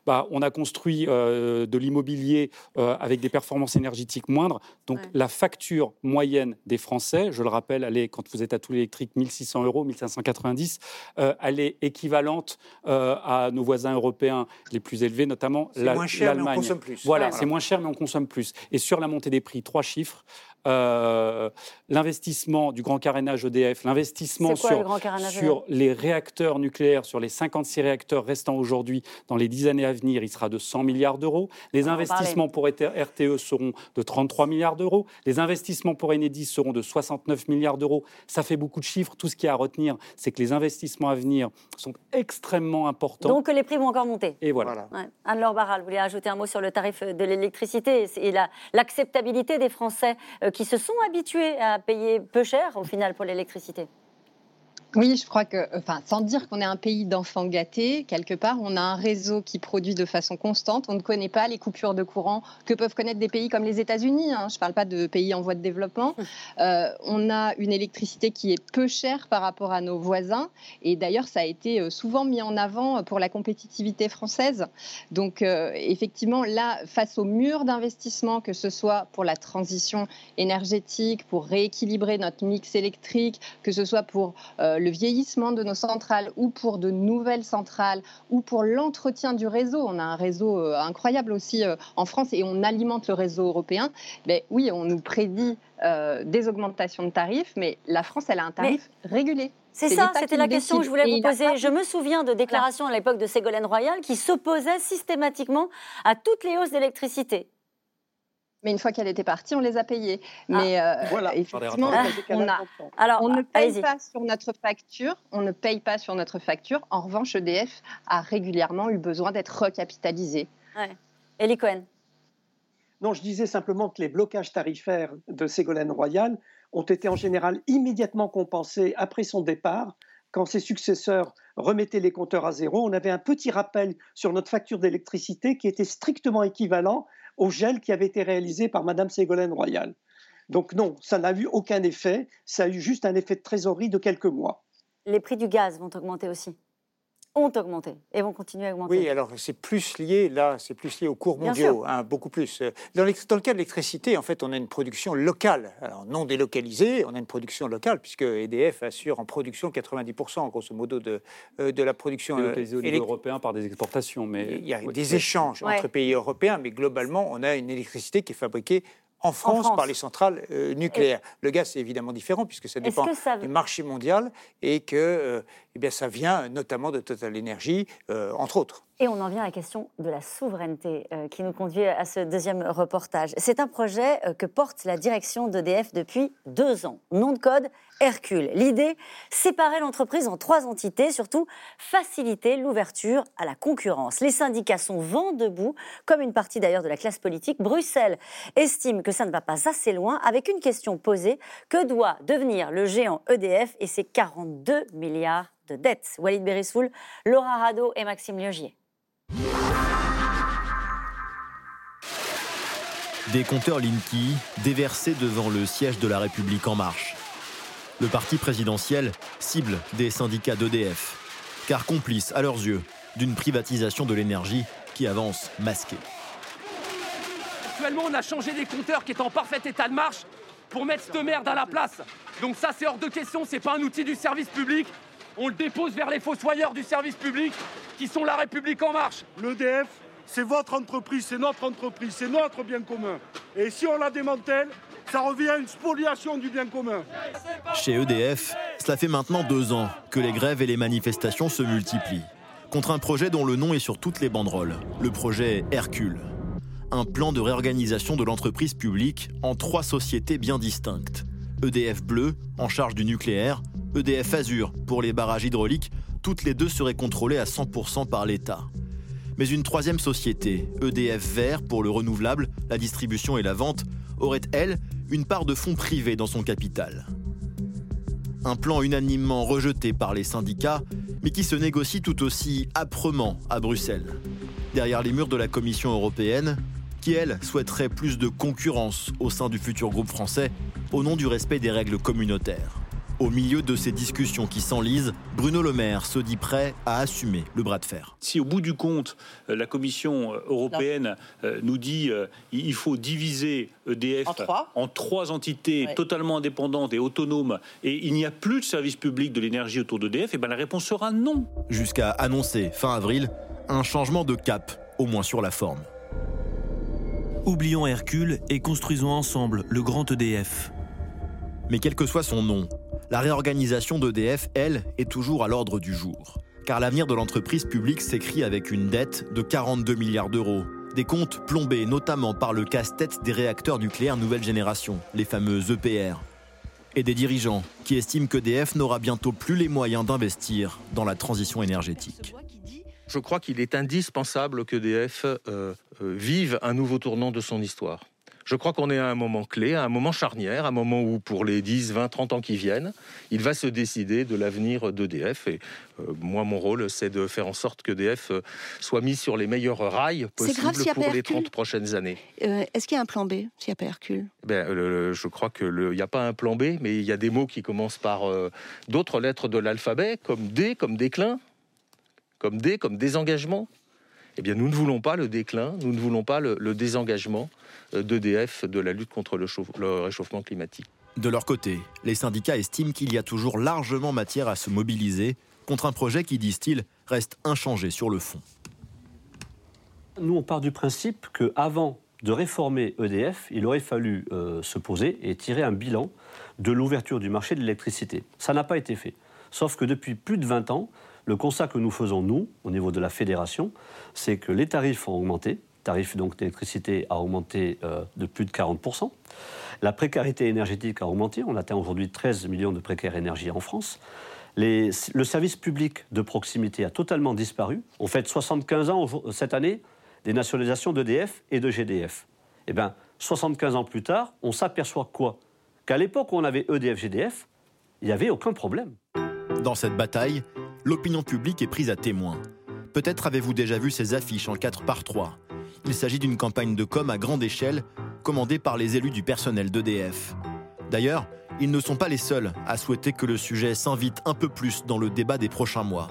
bah, on a construit de l'immobilier avec des performances énergétiques moindres. Donc la facture moyenne des Français, je le rappelle, elle est, quand vous êtes à tout l'électrique, 1600 euros, 1590, elle est équivalente à nos voisins européens les plus élevés, notamment l'Allemagne. Voilà, c'est moins cher mais on consomme plus. Et sur la montée des prix, trois chiffres. Euh, l'investissement du grand carénage EDF, l'investissement sur, sur les réacteurs nucléaires, sur les 56 réacteurs restants aujourd'hui, dans les 10 années à venir, il sera de 100 milliards d'euros. Les investissements pour RTE seront de 33 milliards d'euros. Les investissements pour Enedis seront de 69 milliards d'euros. Ça fait beaucoup de chiffres. Tout ce qu'il y a à retenir, c'est que les investissements à venir sont extrêmement importants. Donc les prix vont encore monter. Et voilà. Anne-Laure Barral, vous voulez ajouter un mot sur le tarif de l'électricité et l'acceptabilité des Français euh, qui se sont habitués à payer peu cher au final pour l'électricité. Oui, je crois que, enfin, sans dire qu'on est un pays d'enfants gâtés, quelque part, on a un réseau qui produit de façon constante. On ne connaît pas les coupures de courant que peuvent connaître des pays comme les États-Unis. Hein. Je ne parle pas de pays en voie de développement. Euh, on a une électricité qui est peu chère par rapport à nos voisins. Et d'ailleurs, ça a été euh, souvent mis en avant pour la compétitivité française. Donc, euh, effectivement, là, face au mur d'investissement, que ce soit pour la transition énergétique, pour rééquilibrer notre mix électrique, que ce soit pour le vieillissement de nos centrales ou pour de nouvelles centrales ou pour l'entretien du réseau. On a un réseau euh, incroyable aussi euh, en France et on alimente le réseau européen. Mais oui, on nous prédit euh, des augmentations de tarifs, mais la France, elle a un tarif régulé. C'est ça, c'était la question que je voulais vous poser. Je me souviens de déclarations à l'époque de Ségolène Royal qui s'opposaient systématiquement à toutes les hausses d'électricité. Mais une fois qu'elle était partie, on les a payés. Ah. Mais euh, voilà. effectivement, on, a, Alors, on ne paye pas sur notre facture. On ne paye pas sur notre facture. En revanche, EDF a régulièrement eu besoin d'être recapitalisé. Ouais. Elie Cohen? Non, je disais simplement que les blocages tarifaires de Ségolène Royal ont été en général immédiatement compensés après son départ. Quand ses successeurs remettaient les compteurs à zéro, on avait un petit rappel sur notre facture d'électricité qui était strictement équivalent au gel qui avait été réalisé par Madame Ségolène Royal. Donc non, ça n'a eu aucun effet, ça a eu juste un effet de trésorerie de quelques mois. Les prix du gaz vont augmenter aussi ont augmenté et vont continuer à augmenter. Oui, alors c'est plus lié, là, c'est plus lié aux cours mondiaux, hein, beaucoup plus. Dans, le cas de l'électricité, en fait, on a une production locale, alors non délocalisée, on a une production locale, puisque EDF assure en production 90%, grosso modo, de, euh, de la production. Délocalisée au niveau européen par des exportations, mais. Il y a des échanges entre pays européens, mais globalement, on a une électricité qui est fabriquée en France, par les centrales euh, nucléaires. Le gaz, c'est évidemment différent puisque ça dépend du marché mondial et que euh, eh bien, ça vient notamment de Total Energy, euh, entre autres. Et on en vient à la question de la souveraineté qui nous conduit à ce deuxième reportage. C'est un projet que porte la direction d'EDF depuis deux ans. Nom de code Hercule. L'idée, séparer l'entreprise en trois entités, surtout faciliter l'ouverture à la concurrence. Les syndicats sont vent debout, comme une partie d'ailleurs de la classe politique. Bruxelles estime que ça ne va pas assez loin, avec une question posée que doit devenir le géant EDF et ses 42 milliards de dettes? Walid Berissoul, Laura Rado et Maxime Liogier. Des compteurs Linky déversés devant le siège de la République en marche. Le parti présidentiel cible des syndicats d'EDF, car complice à leurs yeux d'une privatisation de l'énergie qui avance masquée. Actuellement, on a changé des compteurs qui étaient en parfait état de marche pour mettre cette merde à la place. Donc ça, c'est hors de question, c'est pas un outil du service public, on le dépose vers les fossoyeurs du service public qui sont la République en marche. L'EDF, c'est votre entreprise, c'est notre entreprise, c'est notre bien commun. Et si on la démantèle, ça revient à une spoliation du bien commun. Chez EDF, cela fait maintenant deux ans que les grèves et les manifestations se multiplient. contre un projet dont le nom est sur toutes les banderoles, le projet Hercule. Un plan de réorganisation de l'entreprise publique en trois sociétés bien distinctes. EDF Bleu, en charge du nucléaire, EDF Azur, pour les barrages hydrauliques, toutes les deux seraient contrôlées à 100% par l'État. Mais une troisième société, EDF Vert, pour le renouvelable, la distribution et la vente, aurait, elle, une part de fonds privés dans son capital. Un plan unanimement rejeté par les syndicats, mais qui se négocie tout aussi âprement à Bruxelles. Derrière les murs de la Commission européenne, qui, elle, souhaiterait plus de concurrence au sein du futur groupe français au nom du respect des règles communautaires. Au milieu de ces discussions qui s'enlisent, Bruno Le Maire se dit prêt à assumer le bras de fer. Si au bout du compte, euh, la Commission euh, européenne euh, nous dit qu'il faut diviser EDF en trois, entités totalement indépendantes et autonomes et il n'y a plus de service public de l'énergie autour d'EDF, et eh ben la réponse sera non. Jusqu'à annoncer fin avril un changement de cap, au moins sur la forme. Oublions Hercule et construisons ensemble le grand EDF. Mais quel que soit son nom, la réorganisation d'EDF, elle, est toujours à l'ordre du jour. Car l'avenir de l'entreprise publique s'écrit avec une dette de 42 milliards d'euros. Des comptes plombés notamment par le casse-tête des réacteurs nucléaires nouvelle génération, les fameux EPR. Et des dirigeants qui estiment qu'EDF n'aura bientôt plus les moyens d'investir dans la transition énergétique. Je crois qu'il est indispensable qu'EDF euh, euh, vive un nouveau tournant de son histoire. Je crois qu'on est à un moment clé, à un moment charnière, un moment où pour les 10, 20, 30 ans qui viennent, il va se décider de l'avenir d'EDF. Et euh, moi, mon rôle, c'est de faire en sorte qu'EDF euh, soit mis sur les meilleurs rails possibles pour les 30 prochaines années. Euh, est-ce qu'il y a un plan B s'il n'y a pas Hercule? Ben, Je crois qu'il n'y a pas un plan B, mais il y a des mots qui commencent par d'autres lettres de l'alphabet, comme D, comme déclin, comme D, comme désengagement. Eh bien, nous ne voulons pas le déclin, nous ne voulons pas le désengagement. D'EDF de la lutte contre le, réchauffement climatique. De leur côté, les syndicats estiment qu'il y a toujours largement matière à se mobiliser contre un projet qui, disent-ils, reste inchangé sur le fond. Nous, on part du principe qu'avant de réformer EDF, il aurait fallu euh, se poser et tirer un bilan de l'ouverture du marché de l'électricité. Ça n'a pas été fait. Sauf que depuis plus de 20 ans, le constat que nous faisons, nous, au niveau de la fédération, c'est que les tarifs ont augmenté, tarif d'électricité a augmenté euh, de plus de 40%. La précarité énergétique a augmenté. On atteint aujourd'hui 13 millions de précaires énergie en France. le service public de proximité a totalement disparu. On fait 75 ans cette année des nationalisations d'EDF et de GDF. Eh bien, 75 ans plus tard, on s'aperçoit quoi? Qu'à l'époque où on avait EDF-GDF, il n'y avait aucun problème. Dans cette bataille, l'opinion publique est prise à témoin. Peut-être avez-vous déjà vu ces affiches en 4 par 3 il s'agit d'une campagne de com à grande échelle, commandée par les élus du personnel d'EDF. D'ailleurs, ils ne sont pas les seuls à souhaiter que le sujet s'invite un peu plus dans le débat des prochains mois.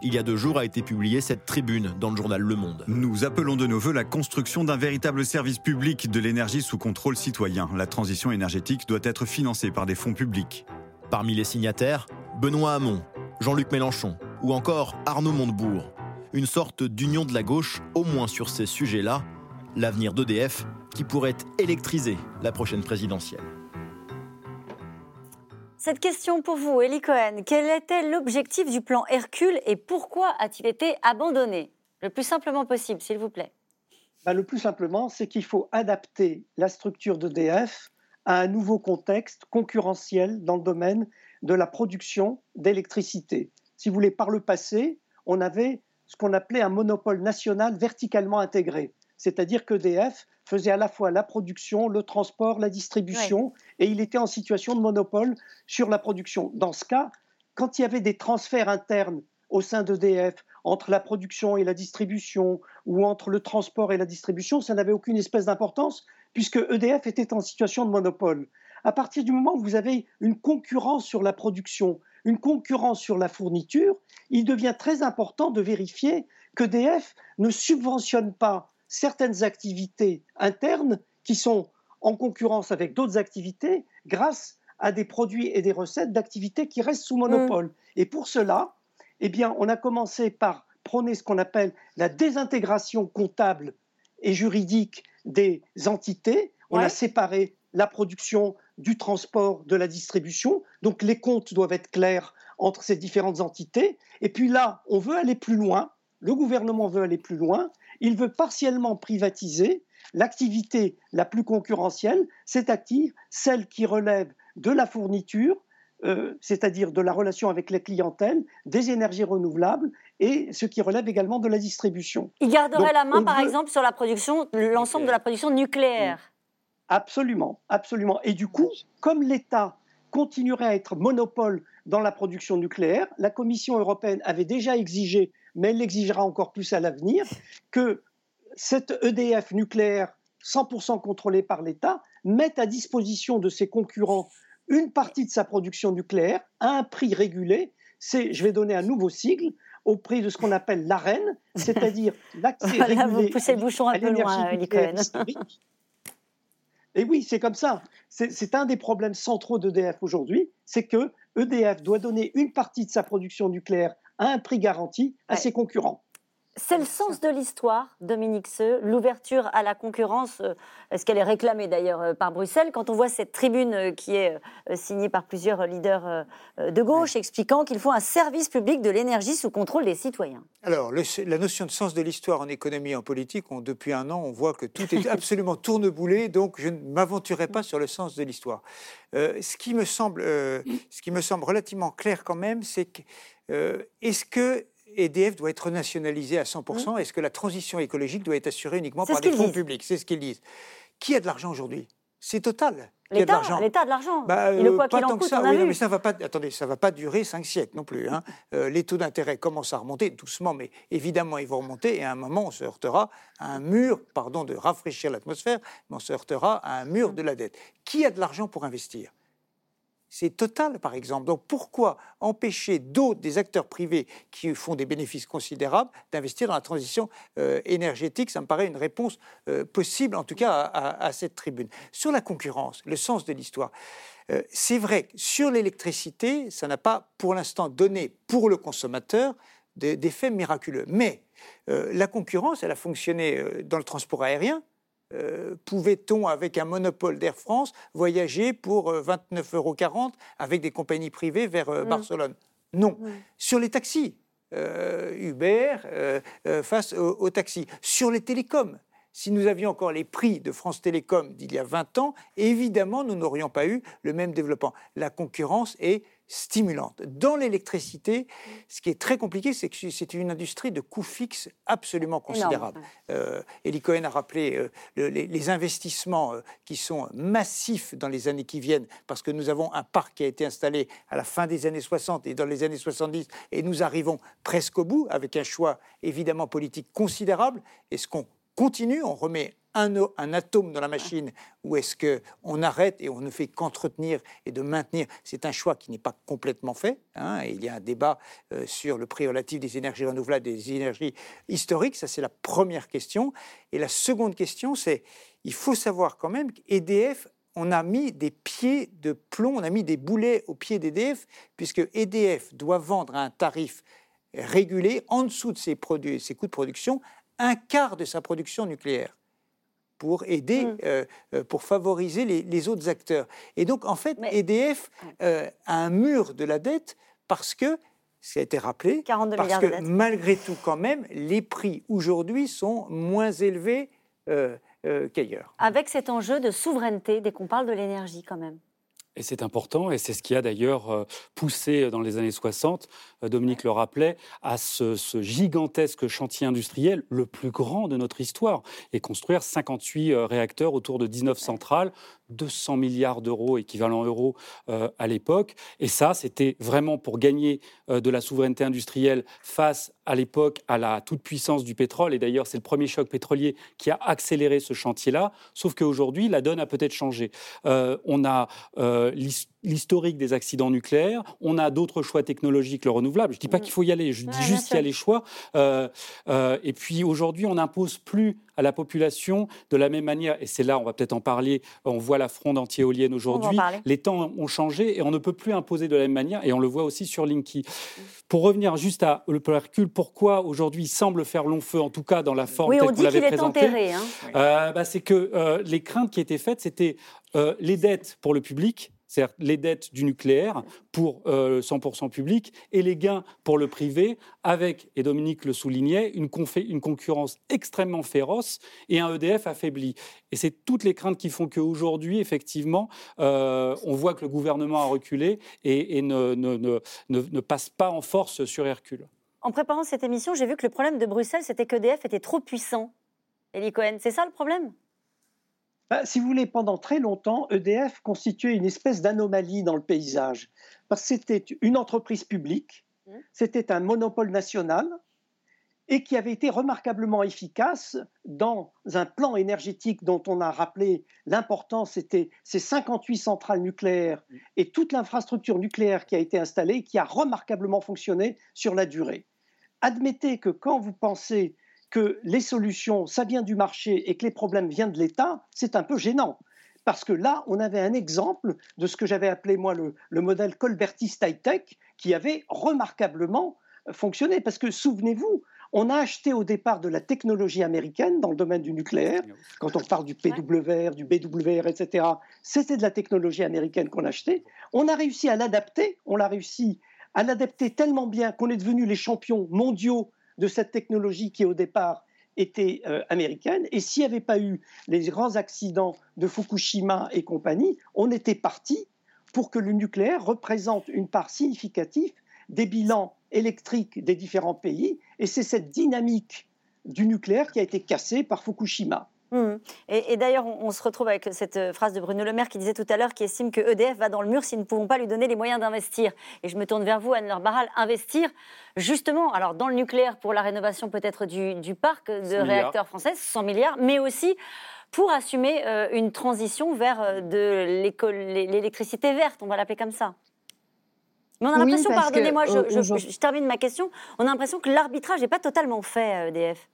Il y a deux jours a été publiée cette tribune dans le journal Le Monde. Nous appelons de nos voeux la construction d'un véritable service public de l'énergie sous contrôle citoyen. La transition énergétique doit être financée par des fonds publics. Parmi les signataires, Benoît Hamon, Jean-Luc Mélenchon ou encore Arnaud Montebourg une sorte d'union de la gauche, au moins sur ces sujets-là, l'avenir d'EDF qui pourrait électriser la prochaine présidentielle. Cette question pour vous, Elie Cohen, quel était l'objectif du plan Hercule et pourquoi a-t-il été abandonné? Le plus simplement possible, s'il vous plaît. Bah, le plus simplement, c'est qu'il faut adapter la structure d'EDF à un nouveau contexte concurrentiel dans le domaine de la production d'électricité. Si vous voulez, par le passé, on avait ce qu'on appelait un monopole national verticalement intégré. C'est-à-dire qu'EDF faisait à la fois la production, le transport, la distribution, et il était en situation de monopole sur la production. Dans ce cas, quand il y avait des transferts internes au sein d'EDF entre la production et la distribution, ou entre le transport et la distribution, ça n'avait aucune espèce d'importance, puisque EDF était en situation de monopole. À partir du moment où vous avez une concurrence sur la production, une concurrence sur la fourniture, il devient très important de vérifier que DF ne subventionne pas certaines activités internes qui sont en concurrence avec d'autres activités grâce à des produits et des recettes d'activités qui restent sous monopole. Mm. Et pour cela, eh bien, on a commencé par prôner ce qu'on appelle la désintégration comptable et juridique des entités. On a séparé la production du transport, de la distribution. Donc les comptes doivent être clairs entre ces différentes entités. Et puis là, on veut aller plus loin. Le gouvernement veut aller plus loin. Il veut partiellement privatiser l'activité la plus concurrentielle, c'est-à-dire celle qui relève de la fourniture, euh, c'est-à-dire de la relation avec les clientèles, des énergies renouvelables et ce qui relève également de la distribution. Il garderait la main, par exemple, sur la production, l'ensemble de la production nucléaire. Absolument, absolument. Et du coup, comme l'État continuerait à être monopole dans la production nucléaire, la Commission européenne avait déjà exigé, mais elle l'exigera encore plus à l'avenir, que cette EDF nucléaire 100% contrôlée par l'État mette à disposition de ses concurrents une partie de sa production nucléaire à un prix régulé. C'est, je vais donner un nouveau sigle, au prix de ce qu'on appelle l'AREN, c'est-à-dire l'accès régulé vous poussez le bouchon un peu loin, Et oui, c'est comme ça. C'est un des problèmes centraux d'EDF aujourd'hui, c'est que EDF doit donner une partie de sa production nucléaire à un prix garanti à ses concurrents. C'est le sens de l'histoire, Dominique Seux, l'ouverture à la concurrence. Euh, est-ce qu'elle est réclamée d'ailleurs euh, par Bruxelles Quand on voit cette tribune euh, qui est signée par plusieurs leaders de gauche expliquant qu'il faut un service public de l'énergie sous contrôle des citoyens. Alors, la notion de sens de l'histoire en économie et en politique, depuis un an, on voit que tout est absolument tourneboulé, donc je ne m'aventurerai pas sur le sens de l'histoire. ce, qui me semble, ce qui me semble relativement clair quand même, c'est que est-ce que EDF doit être nationalisé à 100%. Mmh. Est-ce que la transition écologique doit être assurée uniquement par des fonds publics? C'est ce qu'ils disent. Qui a de l'argent aujourd'hui? C'est Total. L'État a de l'argent. Bah, euh, pas tant que ça. mais ça va pas. Attendez, ça va pas durer cinq siècles non plus. Hein. Euh, les taux d'intérêt commencent à remonter doucement, mais évidemment ils vont remonter. Et à un moment, on se heurtera à un mur, pardon, de rafraîchir l'atmosphère, mais on se heurtera à un mur de la dette. Qui a de l'argent pour investir? C'est Total, par exemple. Donc pourquoi empêcher d'autres, des acteurs privés qui font des bénéfices considérables, d'investir dans la transition euh, énergétique? Ça me paraît une réponse euh, possible, en tout cas, à, cette tribune. Sur la concurrence, le sens de l'histoire. Euh, c'est vrai que sur l'électricité, ça n'a pas pour l'instant donné pour le consommateur d'effet miraculeux. Mais la concurrence, elle a fonctionné dans le transport aérien, euh, pouvait-on, avec un monopole d'Air France, voyager pour 29,40 euh, euros avec des compagnies privées vers euh, mm. Barcelone? Non. Sur les taxis, Uber face aux, taxis. Sur les télécoms, si nous avions encore les prix de France Télécom d'il y a 20 ans, évidemment, nous n'aurions pas eu le même développement. La concurrence est stimulante. Dans l'électricité, ce qui est très compliqué, c'est que c'est une industrie de coûts fixes absolument considérable. Euh, Eli Cohen a rappelé euh, les, investissements euh, qui sont massifs dans les années qui viennent, parce que nous avons un parc qui a été installé à la fin des années 60 et dans les années 70, et nous arrivons presque au bout, avec un choix évidemment politique considérable. Est-ce qu'on continue, on remet un, atome dans la machine ou est-ce qu'on arrête et on ne fait qu'entretenir et de maintenir C'est un choix qui n'est pas complètement fait. Hein, il y a un débat euh, sur le prix relatif des énergies renouvelables, des énergies historiques. Ça, c'est la première question. Et la seconde question, c'est il faut savoir quand même qu'EDF on a mis des pieds de plomb, on a mis des boulets au pied d'EDF, puisque EDF doit vendre à un tarif régulé en dessous de ses, coûts de production un quart de sa production nucléaire pour aider, mm. euh, euh, pour favoriser les, autres acteurs. Et donc, en fait, EDF euh, a un mur de la dette parce que, ça a été rappelé, parce que malgré tout, quand même, les prix aujourd'hui sont moins élevés qu'ailleurs. Avec cet enjeu de souveraineté dès qu'on parle de l'énergie, quand même. Et c'est important, et c'est ce qui a d'ailleurs euh, poussé euh, dans les années 60, euh, Dominique le rappelait, à ce, gigantesque chantier industriel, le plus grand de notre histoire, et construire 58 réacteurs autour de 19 centrales, 200 milliards d'euros, équivalent euros à l'époque. Et ça, c'était vraiment pour gagner de la souveraineté industrielle face à l'époque à la toute-puissance du pétrole. Et d'ailleurs, c'est le premier choc pétrolier qui a accéléré ce chantier-là. Sauf qu'aujourd'hui, la donne a peut-être changé. on a l'historique des accidents nucléaires, on a d'autres choix technologiques, le renouvelable. Je ne dis pas mm. qu'il faut y aller, je dis juste qu'il y a les choix. Euh, euh, et puis aujourd'hui, on n'impose plus à la population de la même manière, et c'est là, on va peut-être en parler, on voit la fronde anti-éolienne aujourd'hui, les temps ont changé et on ne peut plus imposer de la même manière, et on le voit aussi sur Linky. Pour revenir juste à le Hercule, pourquoi aujourd'hui il semble faire long feu, en tout cas dans la forme oui, telle que vous l'avez présentée? hein. euh, bah, C'est que les craintes qui étaient faites, c'était les dettes pour le public c'est-à-dire les dettes du nucléaire pour 100% euh, public et les gains pour le privé, avec, et Dominique le soulignait, une, concurrence extrêmement féroce et un EDF affaibli. Et c'est toutes les craintes qui font qu'aujourd'hui, effectivement, euh, on voit que le gouvernement a reculé et, ne, passe pas en force sur Hercule. En préparant cette émission, j'ai vu que le problème de Bruxelles, c'était qu'EDF était trop puissant. Elie Cohen, c'est ça le problème? Bah, si vous voulez, pendant très longtemps, EDF constituait une espèce d'anomalie dans le paysage. Parce que c'était une entreprise publique, mmh. c'était un monopole national et qui avait été remarquablement efficace dans un plan énergétique dont on a rappelé l'importance, c'était ces 58 centrales nucléaires et toute l'infrastructure nucléaire qui a été installée, qui a remarquablement fonctionné sur la durée. Admettez que quand vous pensez que les solutions, ça vient du marché et que les problèmes viennent de l'État, c'est un peu gênant. Parce que là, on avait un exemple de ce que j'avais appelé, moi, le, modèle colbertiste high-tech, qui avait remarquablement fonctionné. Parce que, souvenez-vous, on a acheté au départ de la technologie américaine dans le domaine du nucléaire. Quand on parle du PWR, du BWR, etc., c'était de la technologie américaine qu'on achetait. On a réussi à l'adapter. On l'a réussi à l'adapter tellement bien qu'on est devenu les champions mondiaux de cette technologie qui au départ était euh, américaine. Et s'il n'y avait pas eu les grands accidents de Fukushima et compagnie, on était parti pour que le nucléaire représente une part significative des bilans électriques des différents pays. Et c'est cette dynamique du nucléaire qui a été cassée par Fukushima. Mmh. Et, d'ailleurs, on, se retrouve avec cette euh, phrase de Bruno Le Maire qui disait tout à l'heure qu'il estime que EDF va dans le mur si nous ne pouvons pas lui donner les moyens d'investir. Et je me tourne vers vous, Anne-Laure Barral, investir justement, alors dans le nucléaire pour la rénovation peut-être du, parc de réacteurs français, 100 milliards, mais aussi pour assumer euh, une transition vers euh, de l'électricité verte, on va l'appeler comme ça. Mais on a l'impression, pardonnez-moi, je, je, termine ma question, on a l'impression que l'arbitrage n'est pas totalement fait, EDF.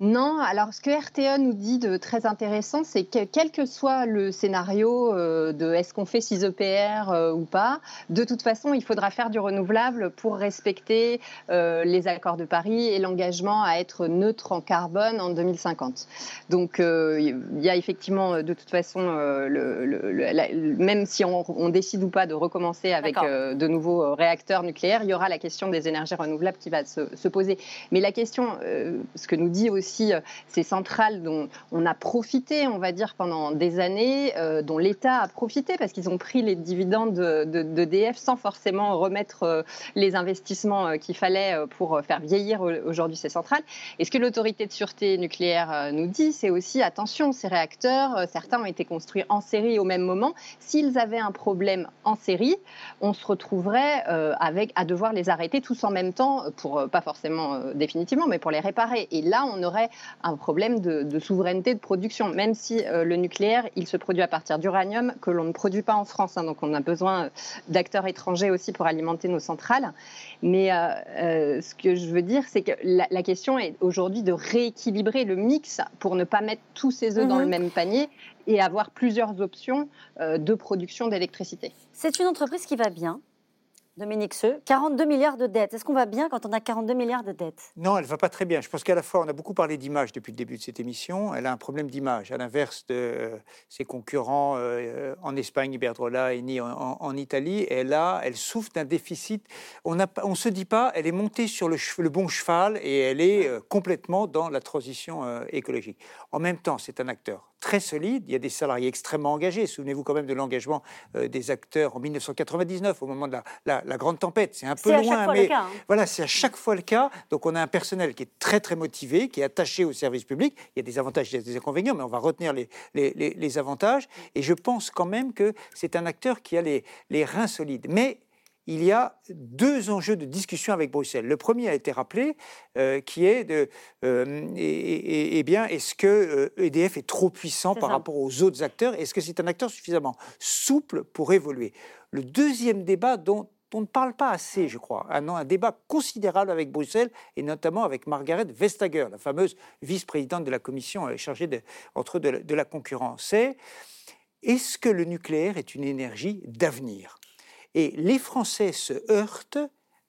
Non, alors ce que RTE nous dit de très intéressant, c'est que quel que soit le scénario euh, de est-ce qu'on fait 6 EPR euh, ou pas, de toute façon, il faudra faire du renouvelable pour respecter euh, les accords de Paris et l'engagement à être neutre en carbone en 2050. Donc il y a effectivement de toute façon, le, même si on, décide ou pas de recommencer avec de nouveaux réacteurs nucléaires, il y aura la question des énergies renouvelables qui va se, se poser. Mais la question, ce que nous dit aussi aussi euh, ces centrales dont on a profité, on va dire, pendant des années, euh, dont l'État a profité parce qu'ils ont pris les dividendes d'EDF de, sans forcément remettre euh, les investissements qu'il fallait pour faire vieillir aujourd'hui ces centrales. Et ce que l'autorité de sûreté nucléaire nous dit, c'est aussi attention, ces réacteurs, certains ont été construits en série au même moment. S'ils avaient un problème en série, on se retrouverait avec à devoir les arrêter tous en même temps, pour pas forcément définitivement, mais pour les réparer. Et là, on aurait un problème de, souveraineté de production, même si euh, le nucléaire, il se produit à partir d'uranium que l'on ne produit pas en France. Hein. donc on a besoin d'acteurs étrangers aussi pour alimenter nos centrales. Mais euh, euh, ce que je veux dire, c'est que la, question est aujourd'hui de rééquilibrer le mix pour ne pas mettre tous ses œufs dans le mhm. même panier et avoir plusieurs options de production d'électricité. C'est une entreprise qui va bien, Dominique Seux, 42 milliards de dettes. Est-ce qu'on va bien quand on a 42 milliards de dettes? Non, elle ne va pas très bien. Je pense qu'à la fois, on a beaucoup parlé d'image depuis le début de cette émission. Elle a un problème d'image, à l'inverse de euh, ses concurrents euh, en Espagne, Iberdrola et ni en, Italie. Elle, a, elle souffre d'un déficit. On ne se dit pas, elle est montée sur le, le bon cheval et elle est euh, complètement dans la transition écologique. En même temps, c'est un acteur très solide. Il y a des salariés extrêmement engagés. Souvenez-vous quand même de l'engagement euh, des acteurs en 1999, au moment de la, grande tempête. C'est un peu loin, mais hein. voilà, c'est à chaque fois le cas. Donc on a un personnel qui est très très motivé, qui est attaché au service public. Il y a des avantages, et des inconvénients, mais on va retenir les, les, avantages. Et je pense quand même que c'est un acteur qui a les, les reins solides. Mais il y a deux enjeux de discussion avec Bruxelles. Le premier a été rappelé, euh, qui est de, euh, et, bien, est-ce que EDF euh, e est trop puissant par rapport aux autres acteurs? Est-ce que c'est un acteur suffisamment souple pour évoluer? Le deuxième débat dont on ne parle pas assez, je crois, un, un débat considérable avec Bruxelles et notamment avec Margaret Vestager, la fameuse vice-présidente de la Commission chargée de, entre de, de la concurrence. C'est est-ce que le nucléaire est une énergie d'avenir? Et les Français se heurtent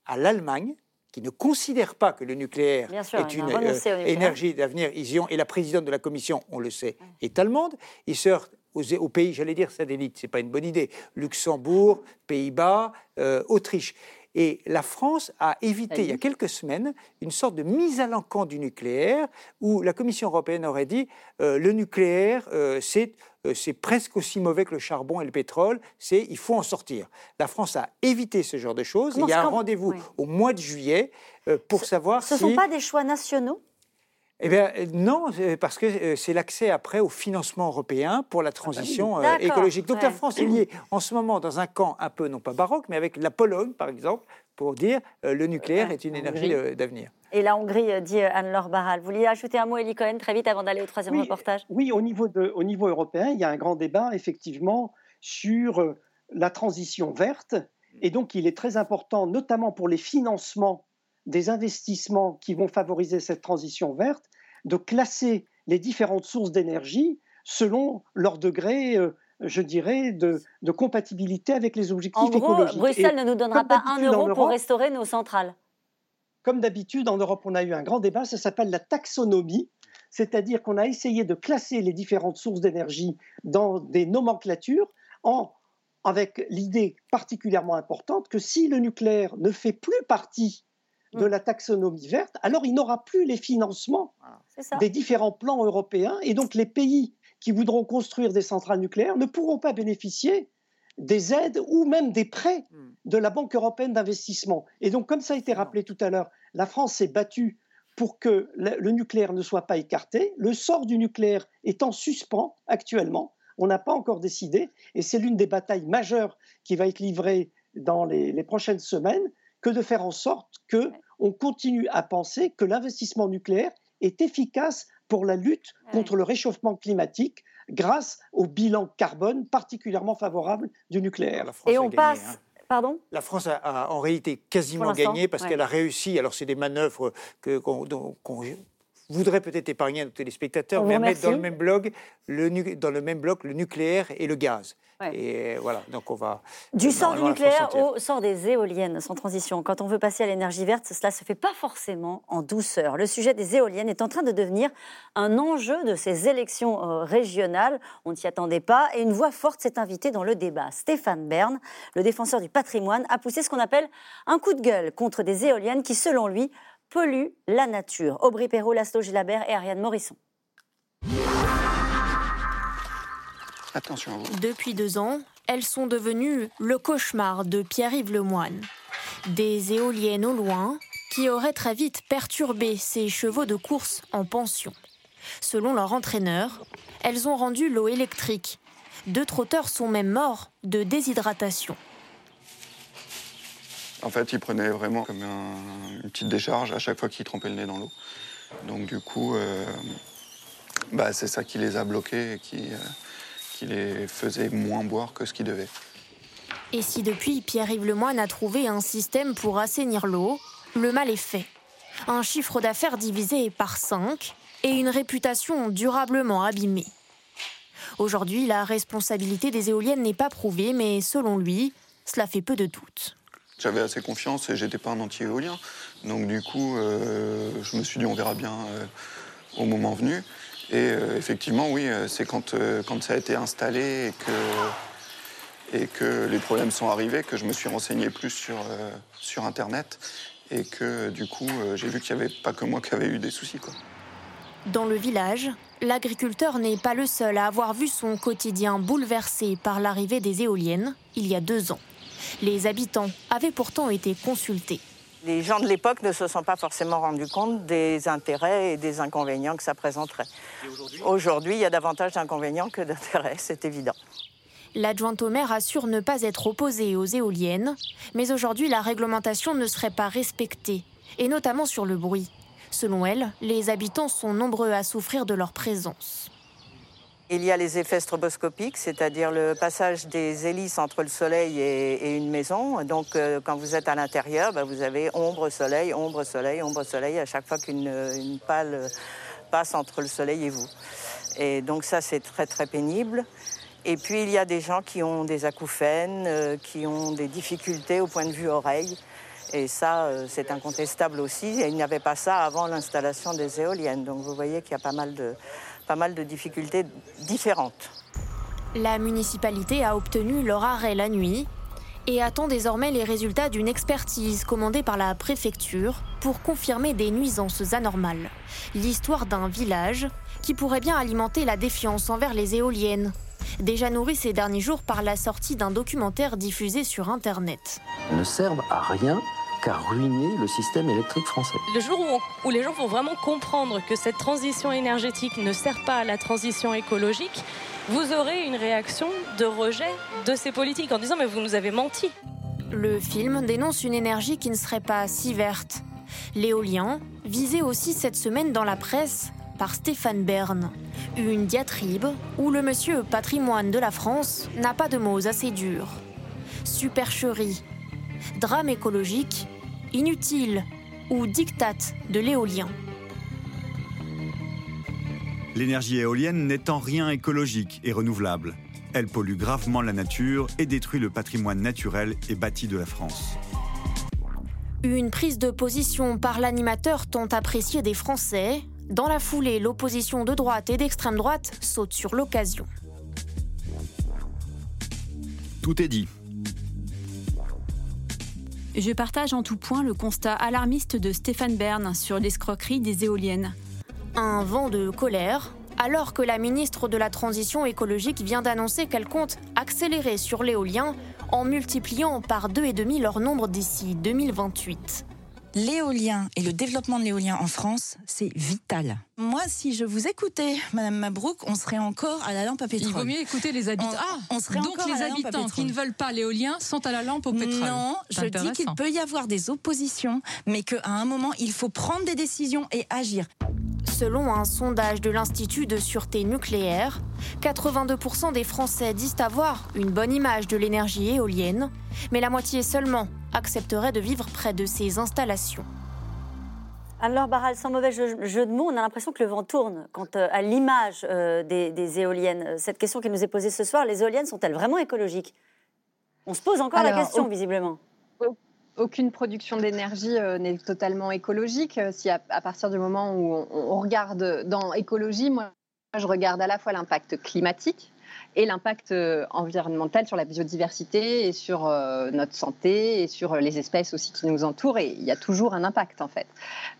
à l'Allemagne, qui ne considère pas que le nucléaire est une euh, énergie d'avenir. Et la présidente de la commission, on le sait, est allemande. Ils se heurtent aux, pays, j'allais dire satellites, ce n'est pas une bonne idée, Luxembourg, Pays-Bas, euh, Autriche. Et la France a évité, il y a quelques semaines, une sorte de mise à l'encan du nucléaire, où la Commission européenne aurait dit euh, le nucléaire, euh, c'est c'est presque aussi mauvais que le charbon et le pétrole, c'est il faut en sortir. La France a évité ce genre de choses. il y a un rendez-vous au mois de juillet pour savoir ce si... Ce ne sont pas des choix nationaux? Eh bien, euh, non, parce que euh, c'est l'accès après au financement européen pour la transition ah bah euh, écologique. Donc la France est liée en ce moment dans un camp un peu, non pas baroque, mais avec la Pologne, par exemple, pour dire le nucléaire est une énergie d'avenir. Et la Hongrie, dit Anne-Laure Barral. Vous vouliez ajouter un mot, Elie Cohen, très vite avant d'aller au troisième reportage? Oui, au niveau, de, au niveau européen, il y a un grand débat, effectivement, sur la transition verte. Et donc, il est très important, notamment pour les financements des investissements qui vont favoriser cette transition verte, de classer les différentes sources d'énergie selon leur degré, euh, je dirais, de, compatibilité avec les objectifs en gros, Bruxelles ne nous donnera pas un euro pour restaurer nos centrales. Comme d'habitude, en Europe, on a eu un grand débat, ça s'appelle la taxonomie, c'est-à-dire qu'on a essayé de classer les différentes sources d'énergie dans des nomenclatures en, avec l'idée particulièrement importante que si le nucléaire ne fait plus partie de mm. la taxonomie verte, alors il n'aura plus les financements des différents plans européens. Et donc les pays qui voudront construire des centrales nucléaires ne pourront pas bénéficier des aides ou même des prêts mm. de la Banque européenne d'investissement. Et donc, comme ça a été rappelé tout à l'heure, la France s'est battue pour que le nucléaire ne soit pas écarté. Le sort du nucléaire est en suspens actuellement. On n'a pas encore décidé. Et c'est l'une des batailles majeures qui va être livrée dans les prochaines semaines que de faire en sorte que on continue à penser que l'investissement nucléaire est efficace pour la lutte contre le réchauffement climatique grâce au bilan carbone particulièrement favorable du nucléaire. Et on passe. Hein. Pardon? La France a, en réalité quasiment gagné parce qu'elle a réussi. Alors, c'est des manœuvres qu'on voudrait peut-être épargner à nos téléspectateurs, mais à mettre dans le même blog le, dans le même bloc le nucléaire et le gaz. Et voilà, donc on va. Du sort du nucléaire au sort des éoliennes, sans transition. Quand on veut passer à l'énergie verte, cela se fait pas forcément en douceur. Le sujet des éoliennes est en train de devenir un enjeu de ces élections euh, régionales. On ne s'y attendait pas. Et une voix forte s'est invitée dans le débat. Stéphane Bern, le défenseur du patrimoine, a poussé ce qu'on appelle un coup de gueule contre des éoliennes qui, selon lui, polluent la nature. Aubry Perrault, Laszlo Gilabert et Ariane Morisson. Attention Depuis deux ans, elles sont devenues le cauchemar de Pierre-Yves Lemoine. Des éoliennes au loin qui auraient très vite perturbé ses chevaux de course en pension. Selon leur entraîneur, elles ont rendu l'eau électrique. Deux trotteurs sont même morts de déshydratation. En fait, ils prenaient vraiment comme une petite décharge à chaque fois qu'ils trempaient le nez dans l'eau. Donc du coup, euh, bah, c'est ça qui les a bloqués et qui, euh, qui les faisait moins boire que ce qu'ils devaient. Et si depuis Pierre-Yves Lemoine a trouvé un système pour assainir l'eau, le mal est fait. Un chiffre d'affaires divisé par 5 et une réputation durablement abîmée. Aujourd'hui, la responsabilité des éoliennes n'est pas prouvée, mais selon lui, cela fait peu de doute. J'avais assez confiance et j'étais pas un anti-éolien. Donc du coup, euh, je me suis dit on verra bien euh, au moment venu. Et euh, effectivement, oui, c'est quand, ça a été installé et que, les problèmes sont arrivés que je me suis renseigné plus sur, sur Internet et que du coup, j'ai vu qu'il n'y avait pas que moi qui avait eu des soucis. Quoi. Dans le village, l'agriculteur n'est pas le seul à avoir vu son quotidien bouleversé par l'arrivée des éoliennes il y a deux ans. Les habitants avaient pourtant été consultés. Les gens de l'époque ne se sont pas forcément rendus compte des intérêts et des inconvénients que ça présenterait. Aujourd'hui, il y a davantage d'inconvénients que d'intérêts, c'est évident. L'adjointe au maire assure ne pas être opposée aux éoliennes, mais aujourd'hui la réglementation ne serait pas respectée, et notamment sur le bruit. Selon elle, les habitants sont nombreux à souffrir de leur présence. Il y a les effets stroboscopiques, c'est-à-dire le passage des hélices entre le soleil et, une maison. Donc, euh, quand vous êtes à l'intérieur, bah, vous avez ombre, soleil, ombre, soleil, ombre, soleil, à chaque fois qu'une pâle passe entre le soleil et vous. Et donc, ça, c'est très, très pénible. Et puis, il y a des gens qui ont des acouphènes, euh, qui ont des difficultés au point de vue oreille. Et ça, euh, c'est incontestable aussi. Et il n'y avait pas ça avant l'installation des éoliennes. Donc, vous voyez qu'il y a pas mal de pas mal de difficultés différentes. La municipalité a obtenu leur arrêt la nuit et attend désormais les résultats d'une expertise commandée par la préfecture pour confirmer des nuisances anormales. L'histoire d'un village qui pourrait bien alimenter la défiance envers les éoliennes. Déjà nourri ces derniers jours par la sortie d'un documentaire diffusé sur Internet. Ne servent à rien qu'à ruiner le système électrique français. Le jour où, où, les gens vont vraiment comprendre que cette transition énergétique ne sert pas à la transition écologique, vous aurez une réaction de rejet de ces politiques en disant mais vous nous avez menti. Le film dénonce une énergie qui ne serait pas si verte. L'éolien, visé aussi cette semaine dans la presse par Stéphane Bern. Une diatribe où le monsieur patrimoine de la France n'a pas de mots assez durs. Supercherie, drame écologique, inutile ou dictat de l'éolien. L'énergie éolienne n'est en rien écologique et renouvelable. Elle pollue gravement la nature et détruit le patrimoine naturel et bâti de la France. Une prise de position par l'animateur tant apprécié des Français. Dans la foulée, l'opposition de droite et d'extrême droite saute sur l'occasion. Tout est dit. Je partage en tout point le constat alarmiste de Stéphane Bern sur l'escroquerie des éoliennes. Un vent de colère, alors que la ministre de la Transition écologique vient d'annoncer qu'elle compte accélérer sur l'éolien en multipliant par deux et demi leur nombre d'ici 2028. L'éolien et le développement de l'éolien en France, c'est vital. Moi, si je vous écoutais, Madame Mabrouk, on serait encore à la lampe à pétrole. Il vaut mieux écouter les habitants. On, ah, on serait donc encore les à la lampe à habitants qui ne veulent pas l'éolien sont à la lampe au pétrole. Non, je dis qu'il peut y avoir des oppositions, mais qu'à un moment, il faut prendre des décisions et agir. Selon un sondage de l'Institut de sûreté nucléaire, 82% des Français disent avoir une bonne image de l'énergie éolienne, mais la moitié seulement accepterait de vivre près de ces installations. Alors, Barral, sans mauvais jeu, de mots, on a l'impression que le vent tourne quant à l'image euh, des, des, éoliennes. Cette question qui nous est posée ce soir, les éoliennes sont-elles vraiment écologiques? On se pose encore Alors, la question, au... visiblement. Aucune production d'énergie euh, n'est totalement écologique. Si à, à, partir du moment où on, on regarde dans écologie, moi, je regarde à la fois l'impact climatique, et l'impact environnemental sur la biodiversité et sur euh, notre santé et sur les espèces aussi qui nous entourent. Et il y a toujours un impact en fait.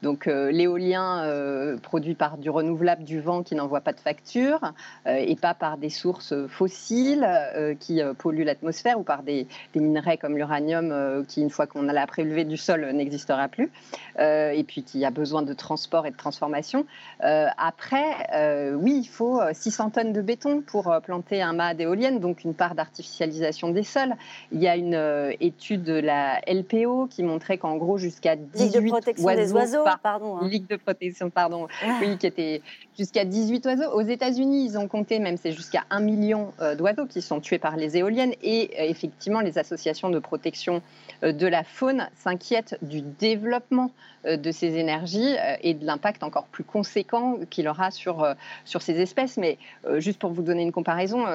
Donc euh, l'éolien euh, produit par du renouvelable du vent qui n'envoie pas de facture euh, et pas par des sources fossiles euh, qui polluent l'atmosphère ou par des, des, minerais comme l'uranium qui, une fois qu'on a la prélevé du sol, n'existera plus. et puis qui a besoin de transport et de transformation. après, oui, il faut 600 tonnes de béton pour planter un mât d'éolienne, donc une part d'artificialisation des sols. Il y a une euh, étude de la LPO qui montrait qu'en gros jusqu'à 18 Ligue de protection oiseaux des oiseaux, par... pardon. Hein. Ligue de protection, pardon. oui, qui était jusqu'à 18 oiseaux. Aux États-Unis, ils ont compté même c'est jusqu'à 1 million euh, d'oiseaux qui sont tués par les éoliennes et euh, effectivement les associations de protection de la faune s'inquiètent du développement de ces énergies et de l'impact encore plus conséquent qu'il aura sur, sur ces espèces. Mais juste pour vous donner une comparaison,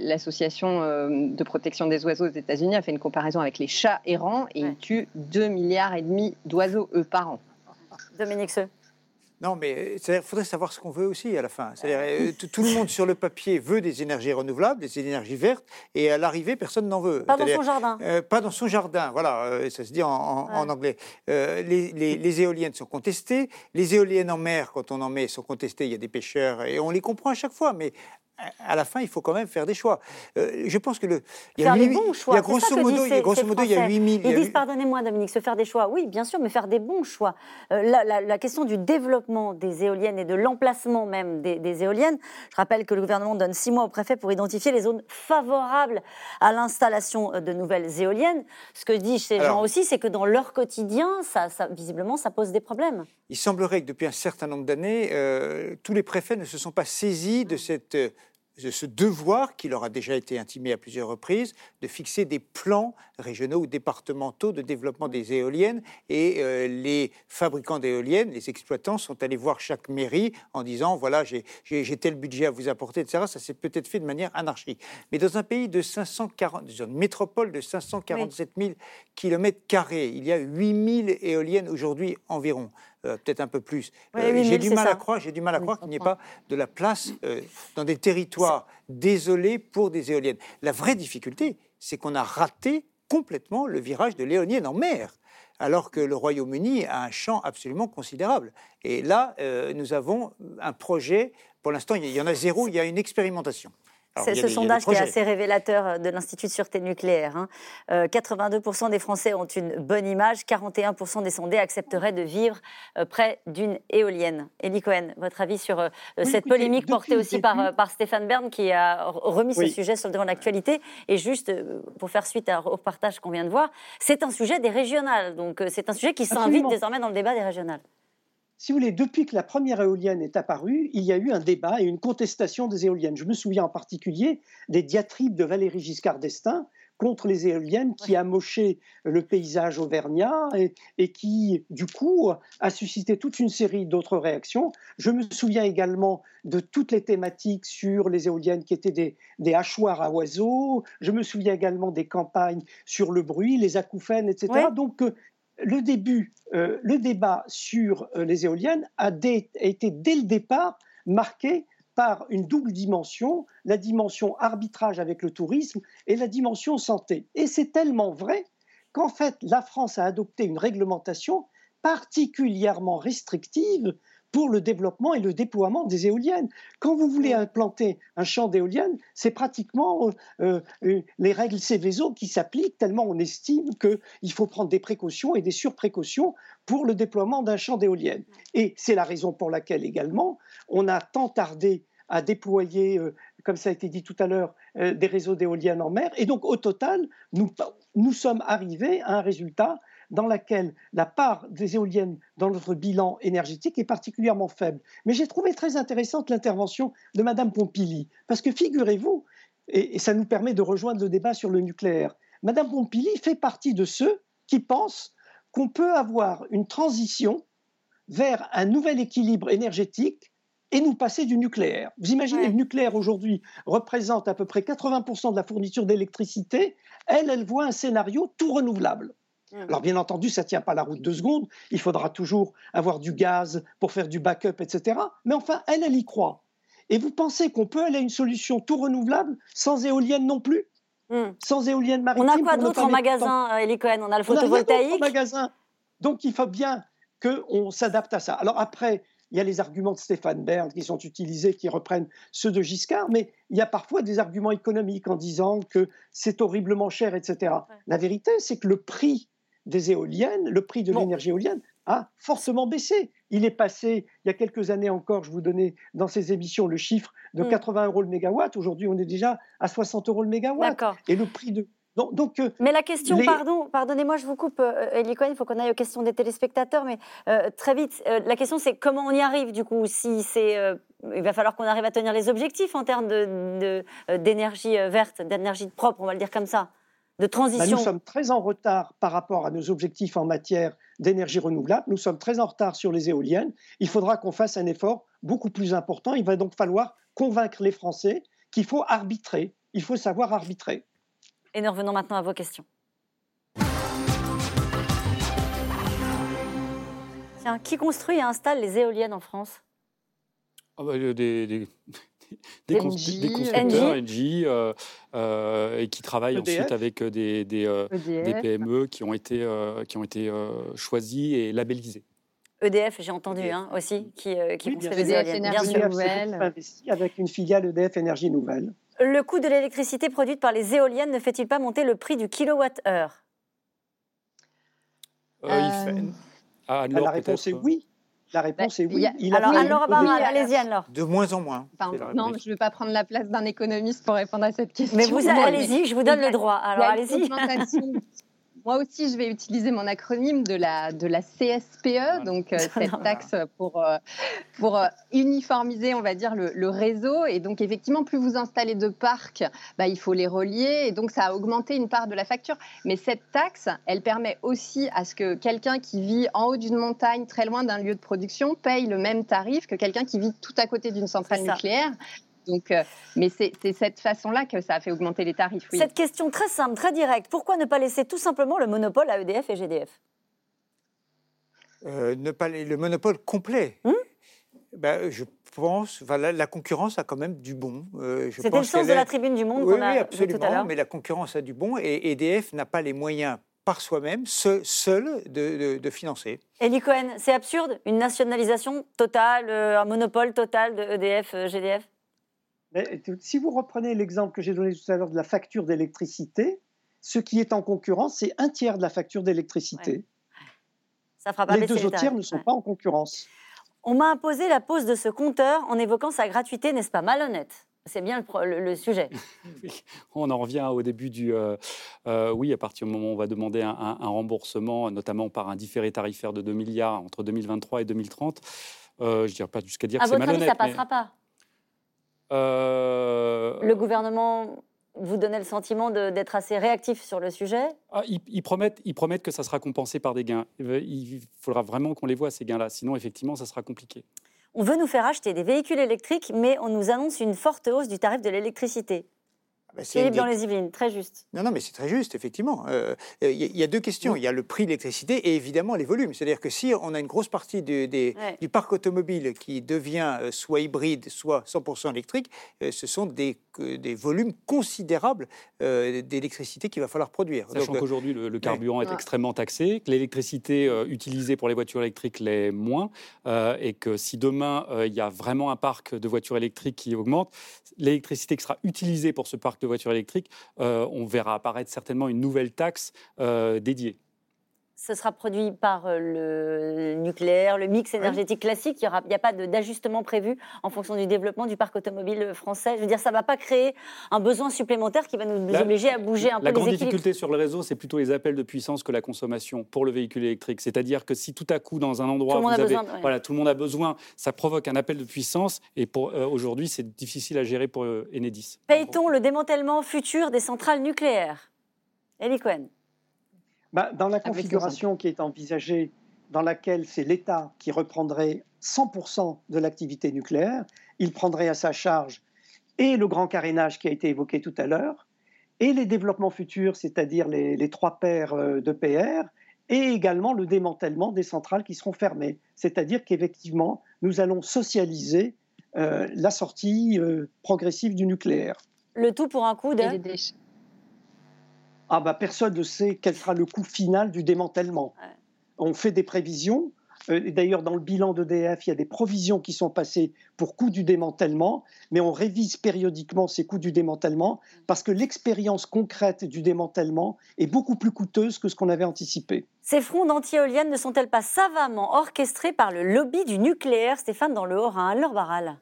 l'association de protection des oiseaux aux États-Unis a fait une comparaison avec les chats errants et ils tuent 2 milliards et demi d'oiseaux eux par an. Dominique Seux. Non, mais il faudrait savoir ce qu'on veut aussi à la fin. C'est-à-dire, tout le monde sur le papier veut des énergies renouvelables, des énergies vertes, et à l'arrivée, personne n'en veut. Pas dans son jardin. Euh, pas dans son jardin, voilà, euh, ça se dit en, en, ouais. en anglais. Euh, les, les, les, éoliennes sont contestées, les éoliennes en mer, quand on en met, sont contestées, il y a des pêcheurs, et on les comprend à chaque fois, mais à la fin, il faut quand même faire des choix. Euh, je pense que le. Il y a, 8, bons choix. Il y a grosso modo, il y a, grosso modo, il y a 8 000. Ils disent, pardonnez-moi, Dominique, se faire des choix. Oui, bien sûr, mais faire des bons choix. Euh, la, la, la, question du développement des éoliennes et de l'emplacement même des, des, éoliennes. Je rappelle que le gouvernement donne six mois au préfet pour identifier les zones favorables à l'installation de nouvelles éoliennes. Ce que disent ces Alors, gens aussi, c'est que dans leur quotidien, ça, ça, visiblement, ça pose des problèmes. Il semblerait que depuis un certain nombre d'années, euh, tous les préfets ne se sont pas saisis de cette de ce devoir qui leur a déjà été intimé à plusieurs reprises de fixer des plans régionaux ou départementaux de développement des éoliennes et euh, les fabricants d'éoliennes, les exploitants sont allés voir chaque mairie en disant voilà j'ai tel budget à vous apporter etc. Ça s'est peut-être fait de manière anarchique. Mais dans un pays de 540, une métropole de 547 000 kilomètres carrés, il y a 8 000 éoliennes aujourd'hui environ. Peut-être un peu plus. j'ai du mal à croire, j'ai du mal à croire qu'il n'y ait pas de la place dans des territoires désolés pour des éoliennes. La vraie difficulté, c'est qu'on a raté complètement le virage de l'éolienne en mer alors que le Royaume-Uni a un champ absolument considérable. Et là, nous avons un projet, pour l'instant, il y en a zéro, il y a une expérimentation. C'est ce sondage qui est assez révélateur euh, de l'Institut de sûreté nucléaire. 82% hein. euh, des Français ont une bonne image, 41% des sondés accepteraient de vivre euh, près d'une éolienne. Elie Cohen, votre avis sur cette polémique portée aussi par, par, Stéphane Bern qui a remis ce sujet sur le devant de l'actualité. Et juste pour faire suite au partage qu'on vient de voir, c'est un sujet des régionales. Donc c'est un sujet qui s'invite désormais dans le débat des régionales si vous voulez, depuis que la première éolienne est apparue, il y a eu un débat et une contestation des éoliennes. Je me souviens en particulier des diatribes de Valéry Giscard d'Estaing contre les éoliennes qui amochaient le paysage auvergnat et, qui, du coup, a suscité toute une série d'autres réactions. Je me souviens également de toutes les thématiques sur les éoliennes qui étaient des, des hachoirs à oiseaux. Je me souviens également des campagnes sur le bruit, les acouphènes, etc. Donc, euh, le début, euh, le débat sur euh, les éoliennes a, été dès le départ marqué par une double dimension, la dimension arbitrage avec le tourisme et la dimension santé. Et c'est tellement vrai qu'en fait, la France a adopté une réglementation particulièrement restrictive pour le développement et le déploiement des éoliennes. Quand vous voulez implanter un champ d'éoliennes, c'est pratiquement euh, euh, les règles Céveso qui s'appliquent, tellement on estime qu'il faut prendre des précautions et des surprécautions pour le déploiement d'un champ d'éoliennes. Et c'est la raison pour laquelle également on a tant tardé à déployer, euh, comme ça a été dit tout à l'heure, des réseaux d'éoliennes en mer. Et donc, au total, nous, nous sommes arrivés à un résultat dans laquelle la part des éoliennes dans notre bilan énergétique est particulièrement faible. Mais j'ai trouvé très intéressante l'intervention de Mme Pompili, parce que figurez-vous, et, ça nous permet de rejoindre le débat sur le nucléaire, Mme Pompili fait partie de ceux qui pensent qu'on peut avoir une transition vers un nouvel équilibre énergétique et nous passer du nucléaire. Vous imaginez, le nucléaire aujourd'hui représente à peu près 80% de la fourniture d'électricité. Elle, elle voit un scénario tout renouvelable. Mmh. Alors bien entendu, ça ne tient pas la route deux secondes, il faudra toujours avoir du gaz pour faire du backup, etc. Mais enfin, elle, elle y croit. Et vous pensez qu'on peut aller à une solution tout renouvelable sans éolienne non plus? Mmh. Sans éolienne maritime On a quoi d'autre en magasin, euh, Elie Cohen? On a le photovoltaïque On a en magasin. Donc il faut bien qu'on s'adapte à ça. Alors après, il y a les arguments de Stéphane Bern qui sont utilisés, qui reprennent ceux de Giscard, mais il y a parfois des arguments économiques en disant que c'est horriblement cher, etc. La vérité, c'est que le prix des éoliennes, le prix de l'énergie éolienne a fortement baissé. Il est passé, il y a quelques années encore, je vous donnais dans ces émissions le chiffre de 80 mm. euros le mégawatt. Aujourd'hui, on est déjà à 60 euros le mégawatt. Et le prix de. Donc, euh, mais la question, pardon, pardonnez-moi, je vous coupe, euh, Elie Cohen, il faut qu'on aille aux questions des téléspectateurs, mais euh, très vite, la question c'est comment on y arrive du coup Si c'est, il va falloir qu'on arrive à tenir les objectifs en termes de, d'énergie verte, d'énergie propre, on va le dire comme ça de transition bah, Nous sommes très en retard par rapport à nos objectifs en matière d'énergie renouvelable. Nous sommes très en retard sur les éoliennes. Il faudra qu'on fasse un effort beaucoup plus important. Il va donc falloir convaincre les Français qu'il faut arbitrer. Il faut savoir arbitrer. Et nous revenons maintenant à vos questions. Tiens, qui construit et installe les éoliennes en France? Ah bah, des, des, constructeurs, NG, euh, euh, et qui travaillent e ensuite avec euh, des, des, e PME qui ont été, qui ont été choisis et labellisés. EDF, j'ai entendu hein, aussi, qui, qui oui, construit des éoliennes. Bien sûr. Avec une filiale EDF Énergie Nouvelle. Le coût de l'électricité produite par les éoliennes ne fait-il pas monter le prix du kilowatt-heure? Ah, La réponse est oui. La réponse est oui. alors, allez-y alors. De moins en moins. non, je ne vais pas prendre la place d'un économiste pour répondre à cette question. Mais vous, allez-y, je vous donne le droit. Alors, allez-y. Moi aussi, je vais utiliser mon acronyme de la, de la CSPE, donc euh, cette taxe pour, euh, pour euh, uniformiser, on va dire, le, réseau. Et donc, effectivement, plus vous installez de parcs, bah, il faut les relier. Et donc, ça a augmenté une part de la facture. Mais cette taxe, elle permet aussi à ce que quelqu'un qui vit en haut d'une montagne, très loin d'un lieu de production, paye le même tarif que quelqu'un qui vit tout à côté d'une centrale nucléaire. Donc, euh, mais c'est cette façon-là que ça a fait augmenter les tarifs. Cette question très simple, très directe, pourquoi ne pas laisser tout simplement le monopole à EDF et GDF ne pas le monopole complet. Hum ben, je pense, enfin, la, concurrence a quand même du bon. Euh, C'était le sens de la tribune du Monde qu'on a oui, absolument, tout à l'heure. Mais la concurrence a du bon et EDF n'a pas les moyens par soi-même, seul, de, de, financer. Elie Cohen, c'est absurde Une nationalisation totale, euh, un monopole total de EDF, euh, Si vous reprenez l'exemple que j'ai donné tout à l'heure de la facture d'électricité, ce qui est en concurrence, c'est un tiers de la facture d'électricité. Ça fera pas les deux autres tiers ne sont pas en concurrence. On m'a imposé la pose de ce compteur en évoquant sa gratuité, n'est-ce pas malhonnête? C'est bien le, sujet. on en revient au début du. Euh, euh, oui, à partir du moment où on va demander un, remboursement, notamment par un différé tarifaire de 2 milliards entre 2023 et 2030, euh, je ne dirais pas jusqu'à dire que c'est malhonnête. À votre avis, ça passera pas? Le gouvernement vous donnez le sentiment d'être assez réactif sur le sujet? Ah, ils, promettent, ils promettent que ça sera compensé par des gains. Il faudra vraiment qu'on les voit, ces gains-là. Sinon, effectivement, ça sera compliqué. On veut nous faire acheter des véhicules électriques, mais on nous annonce une forte hausse du tarif de l'électricité. Bah, Philippe dans les Yvelines, très juste. Non, non, mais c'est très juste, effectivement. Euh, il y, a deux questions. Il y a le prix de l'électricité et évidemment les volumes. C'est-à-dire que si on a une grosse partie du, des, du parc automobile qui devient euh, soit hybride, soit 100% électrique, euh, ce sont des, des volumes considérables d'électricité qu'il va falloir produire. Sachant qu'aujourd'hui, le, carburant est extrêmement taxé, que l'électricité utilisée pour les voitures électriques l'est moins, et que si demain, il y a vraiment un parc de voitures électriques qui augmente, l'électricité qui sera utilisée pour ce parc de voitures électriques, euh, on verra apparaître certainement une nouvelle taxe euh, dédiée. Ce sera produit par euh, le nucléaire, le mix énergétique classique. Il n'y a pas d'ajustement prévu en fonction du développement du parc automobile français. Je veux dire, ça ne va pas créer un besoin supplémentaire qui va nous obliger à bouger un peu les La grande difficulté sur le réseau, c'est plutôt les appels de puissance que la consommation pour le véhicule électrique. C'est-à-dire que si tout à coup, dans un endroit, tout, vous avez, voilà, tout le monde a besoin, ça provoque un appel de puissance. Et pour aujourd'hui, c'est difficile à gérer pour Enedis. Paye-t-on le démantèlement futur des centrales nucléaires? Elie Cohen. Bah, dans la configuration qui est envisagée, dans laquelle c'est l'État qui reprendrait 100% de l'activité nucléaire, il prendrait à sa charge et le grand carénage qui a été évoqué tout à l'heure, et les développements futurs, c'est-à-dire les, trois paires euh, de PR, et également le démantèlement des centrales qui seront fermées. C'est-à-dire qu'effectivement, nous allons socialiser euh, la sortie euh, progressive du nucléaire. Le tout pour un coup de ah bah personne ne sait quel sera le coût final du démantèlement. On fait des prévisions. Euh, d'ailleurs, dans le bilan d'EDF, il y a des provisions qui sont passées pour coût du démantèlement, mais on révise périodiquement ces coûts du démantèlement parce que l'expérience concrète du démantèlement est beaucoup plus coûteuse que ce qu'on avait anticipé. Ces fronts d'anti-éoliennes ne sont-elles pas savamment orchestrés par le lobby du nucléaire, Stéphane, dans le Haut-Rhin? Laure Barral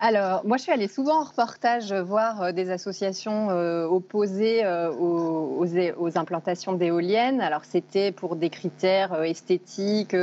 alors, moi, je suis allée souvent en reportage voir euh, des associations euh, opposées euh, aux, implantations d'éoliennes. Alors, c'était pour des critères esthétiques,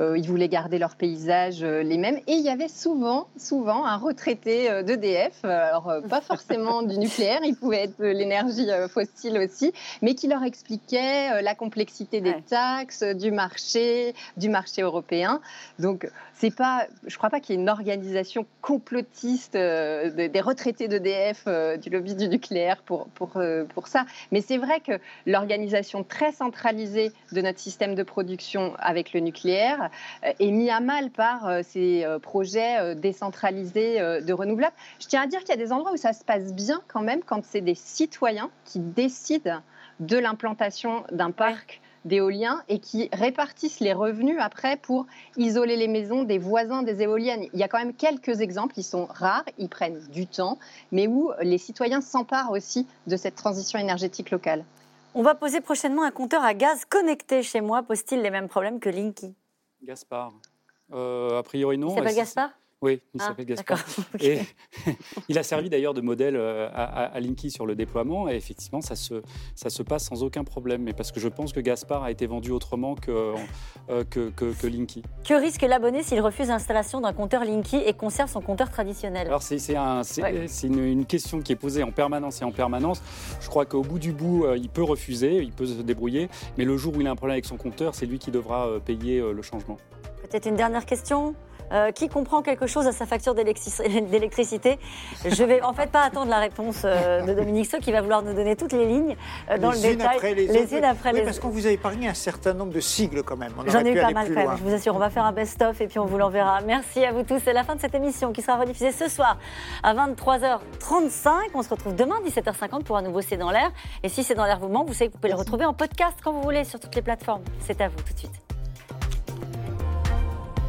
ils voulaient garder leur paysage les mêmes. Et il y avait souvent, souvent un retraité d'EDF, alors pas forcément du nucléaire, il pouvait être de l'énergie fossile aussi, mais qui leur expliquait la complexité des taxes, du marché, du marché européen. Donc, c'est pas, je crois pas qu'il y ait une organisation complotiste euh, des retraités d'EDF, euh, du lobby du nucléaire pour, pour, euh, pour ça. Mais c'est vrai que l'organisation très centralisée de notre système de production avec le nucléaire est mise à mal par ces projets décentralisés de renouvelables. Je tiens à dire qu'il y a des endroits où ça se passe bien quand même quand c'est des citoyens qui décident de l'implantation d'un parc d'éoliens et qui répartissent les revenus après pour isoler les maisons des voisins des éoliennes. Il y a quand même quelques exemples, ils sont rares, ils prennent du temps, mais où les citoyens s'emparent aussi de cette transition énergétique locale. On va poser prochainement un compteur à gaz connecté chez moi. Pose-t-il les mêmes problèmes que Linky? Gaspard. Euh, a priori non. C'est pas Gaspard? Oui, il ah, s'appelle Gaspard. Et il a servi d'ailleurs de modèle euh, à, Linky sur le déploiement. Et effectivement, ça se, ça se passe sans aucun problème. Mais parce que je pense que Gaspard a été vendu autrement que, euh, que, que, Linky. Que risque l'abonné s'il refuse l'installation d'un compteur Linky et conserve son compteur traditionnel? Alors, c'est un, une, une, question qui est posée en permanence et en permanence. Je crois qu'au bout du bout, euh, il peut refuser, il peut se débrouiller. Mais le jour où il a un problème avec son compteur, c'est lui qui devra payer le changement. Peut-être une dernière question? Euh, qui comprend quelque chose à sa facture d'électricité Je vais en fait pas attendre la réponse euh, de Dominique Sceau qui va vouloir nous donner toutes les lignes euh, dans les le détail. Après les, les unes après oui, les parce qu'on vous a épargné un certain nombre de sigles quand même. J'en ai eu pas mal quand même, je vous assure. On va faire un best-of et puis on vous l'enverra. Merci à vous tous. C'est la fin de cette émission qui sera rediffusée ce soir à 23h35. On se retrouve demain 17h50 pour un nouveau C'est dans l'air. Et si C'est dans l'air vous manque, vous savez que vous pouvez le retrouver en podcast quand vous voulez sur toutes les plateformes. C'est à vous tout de suite.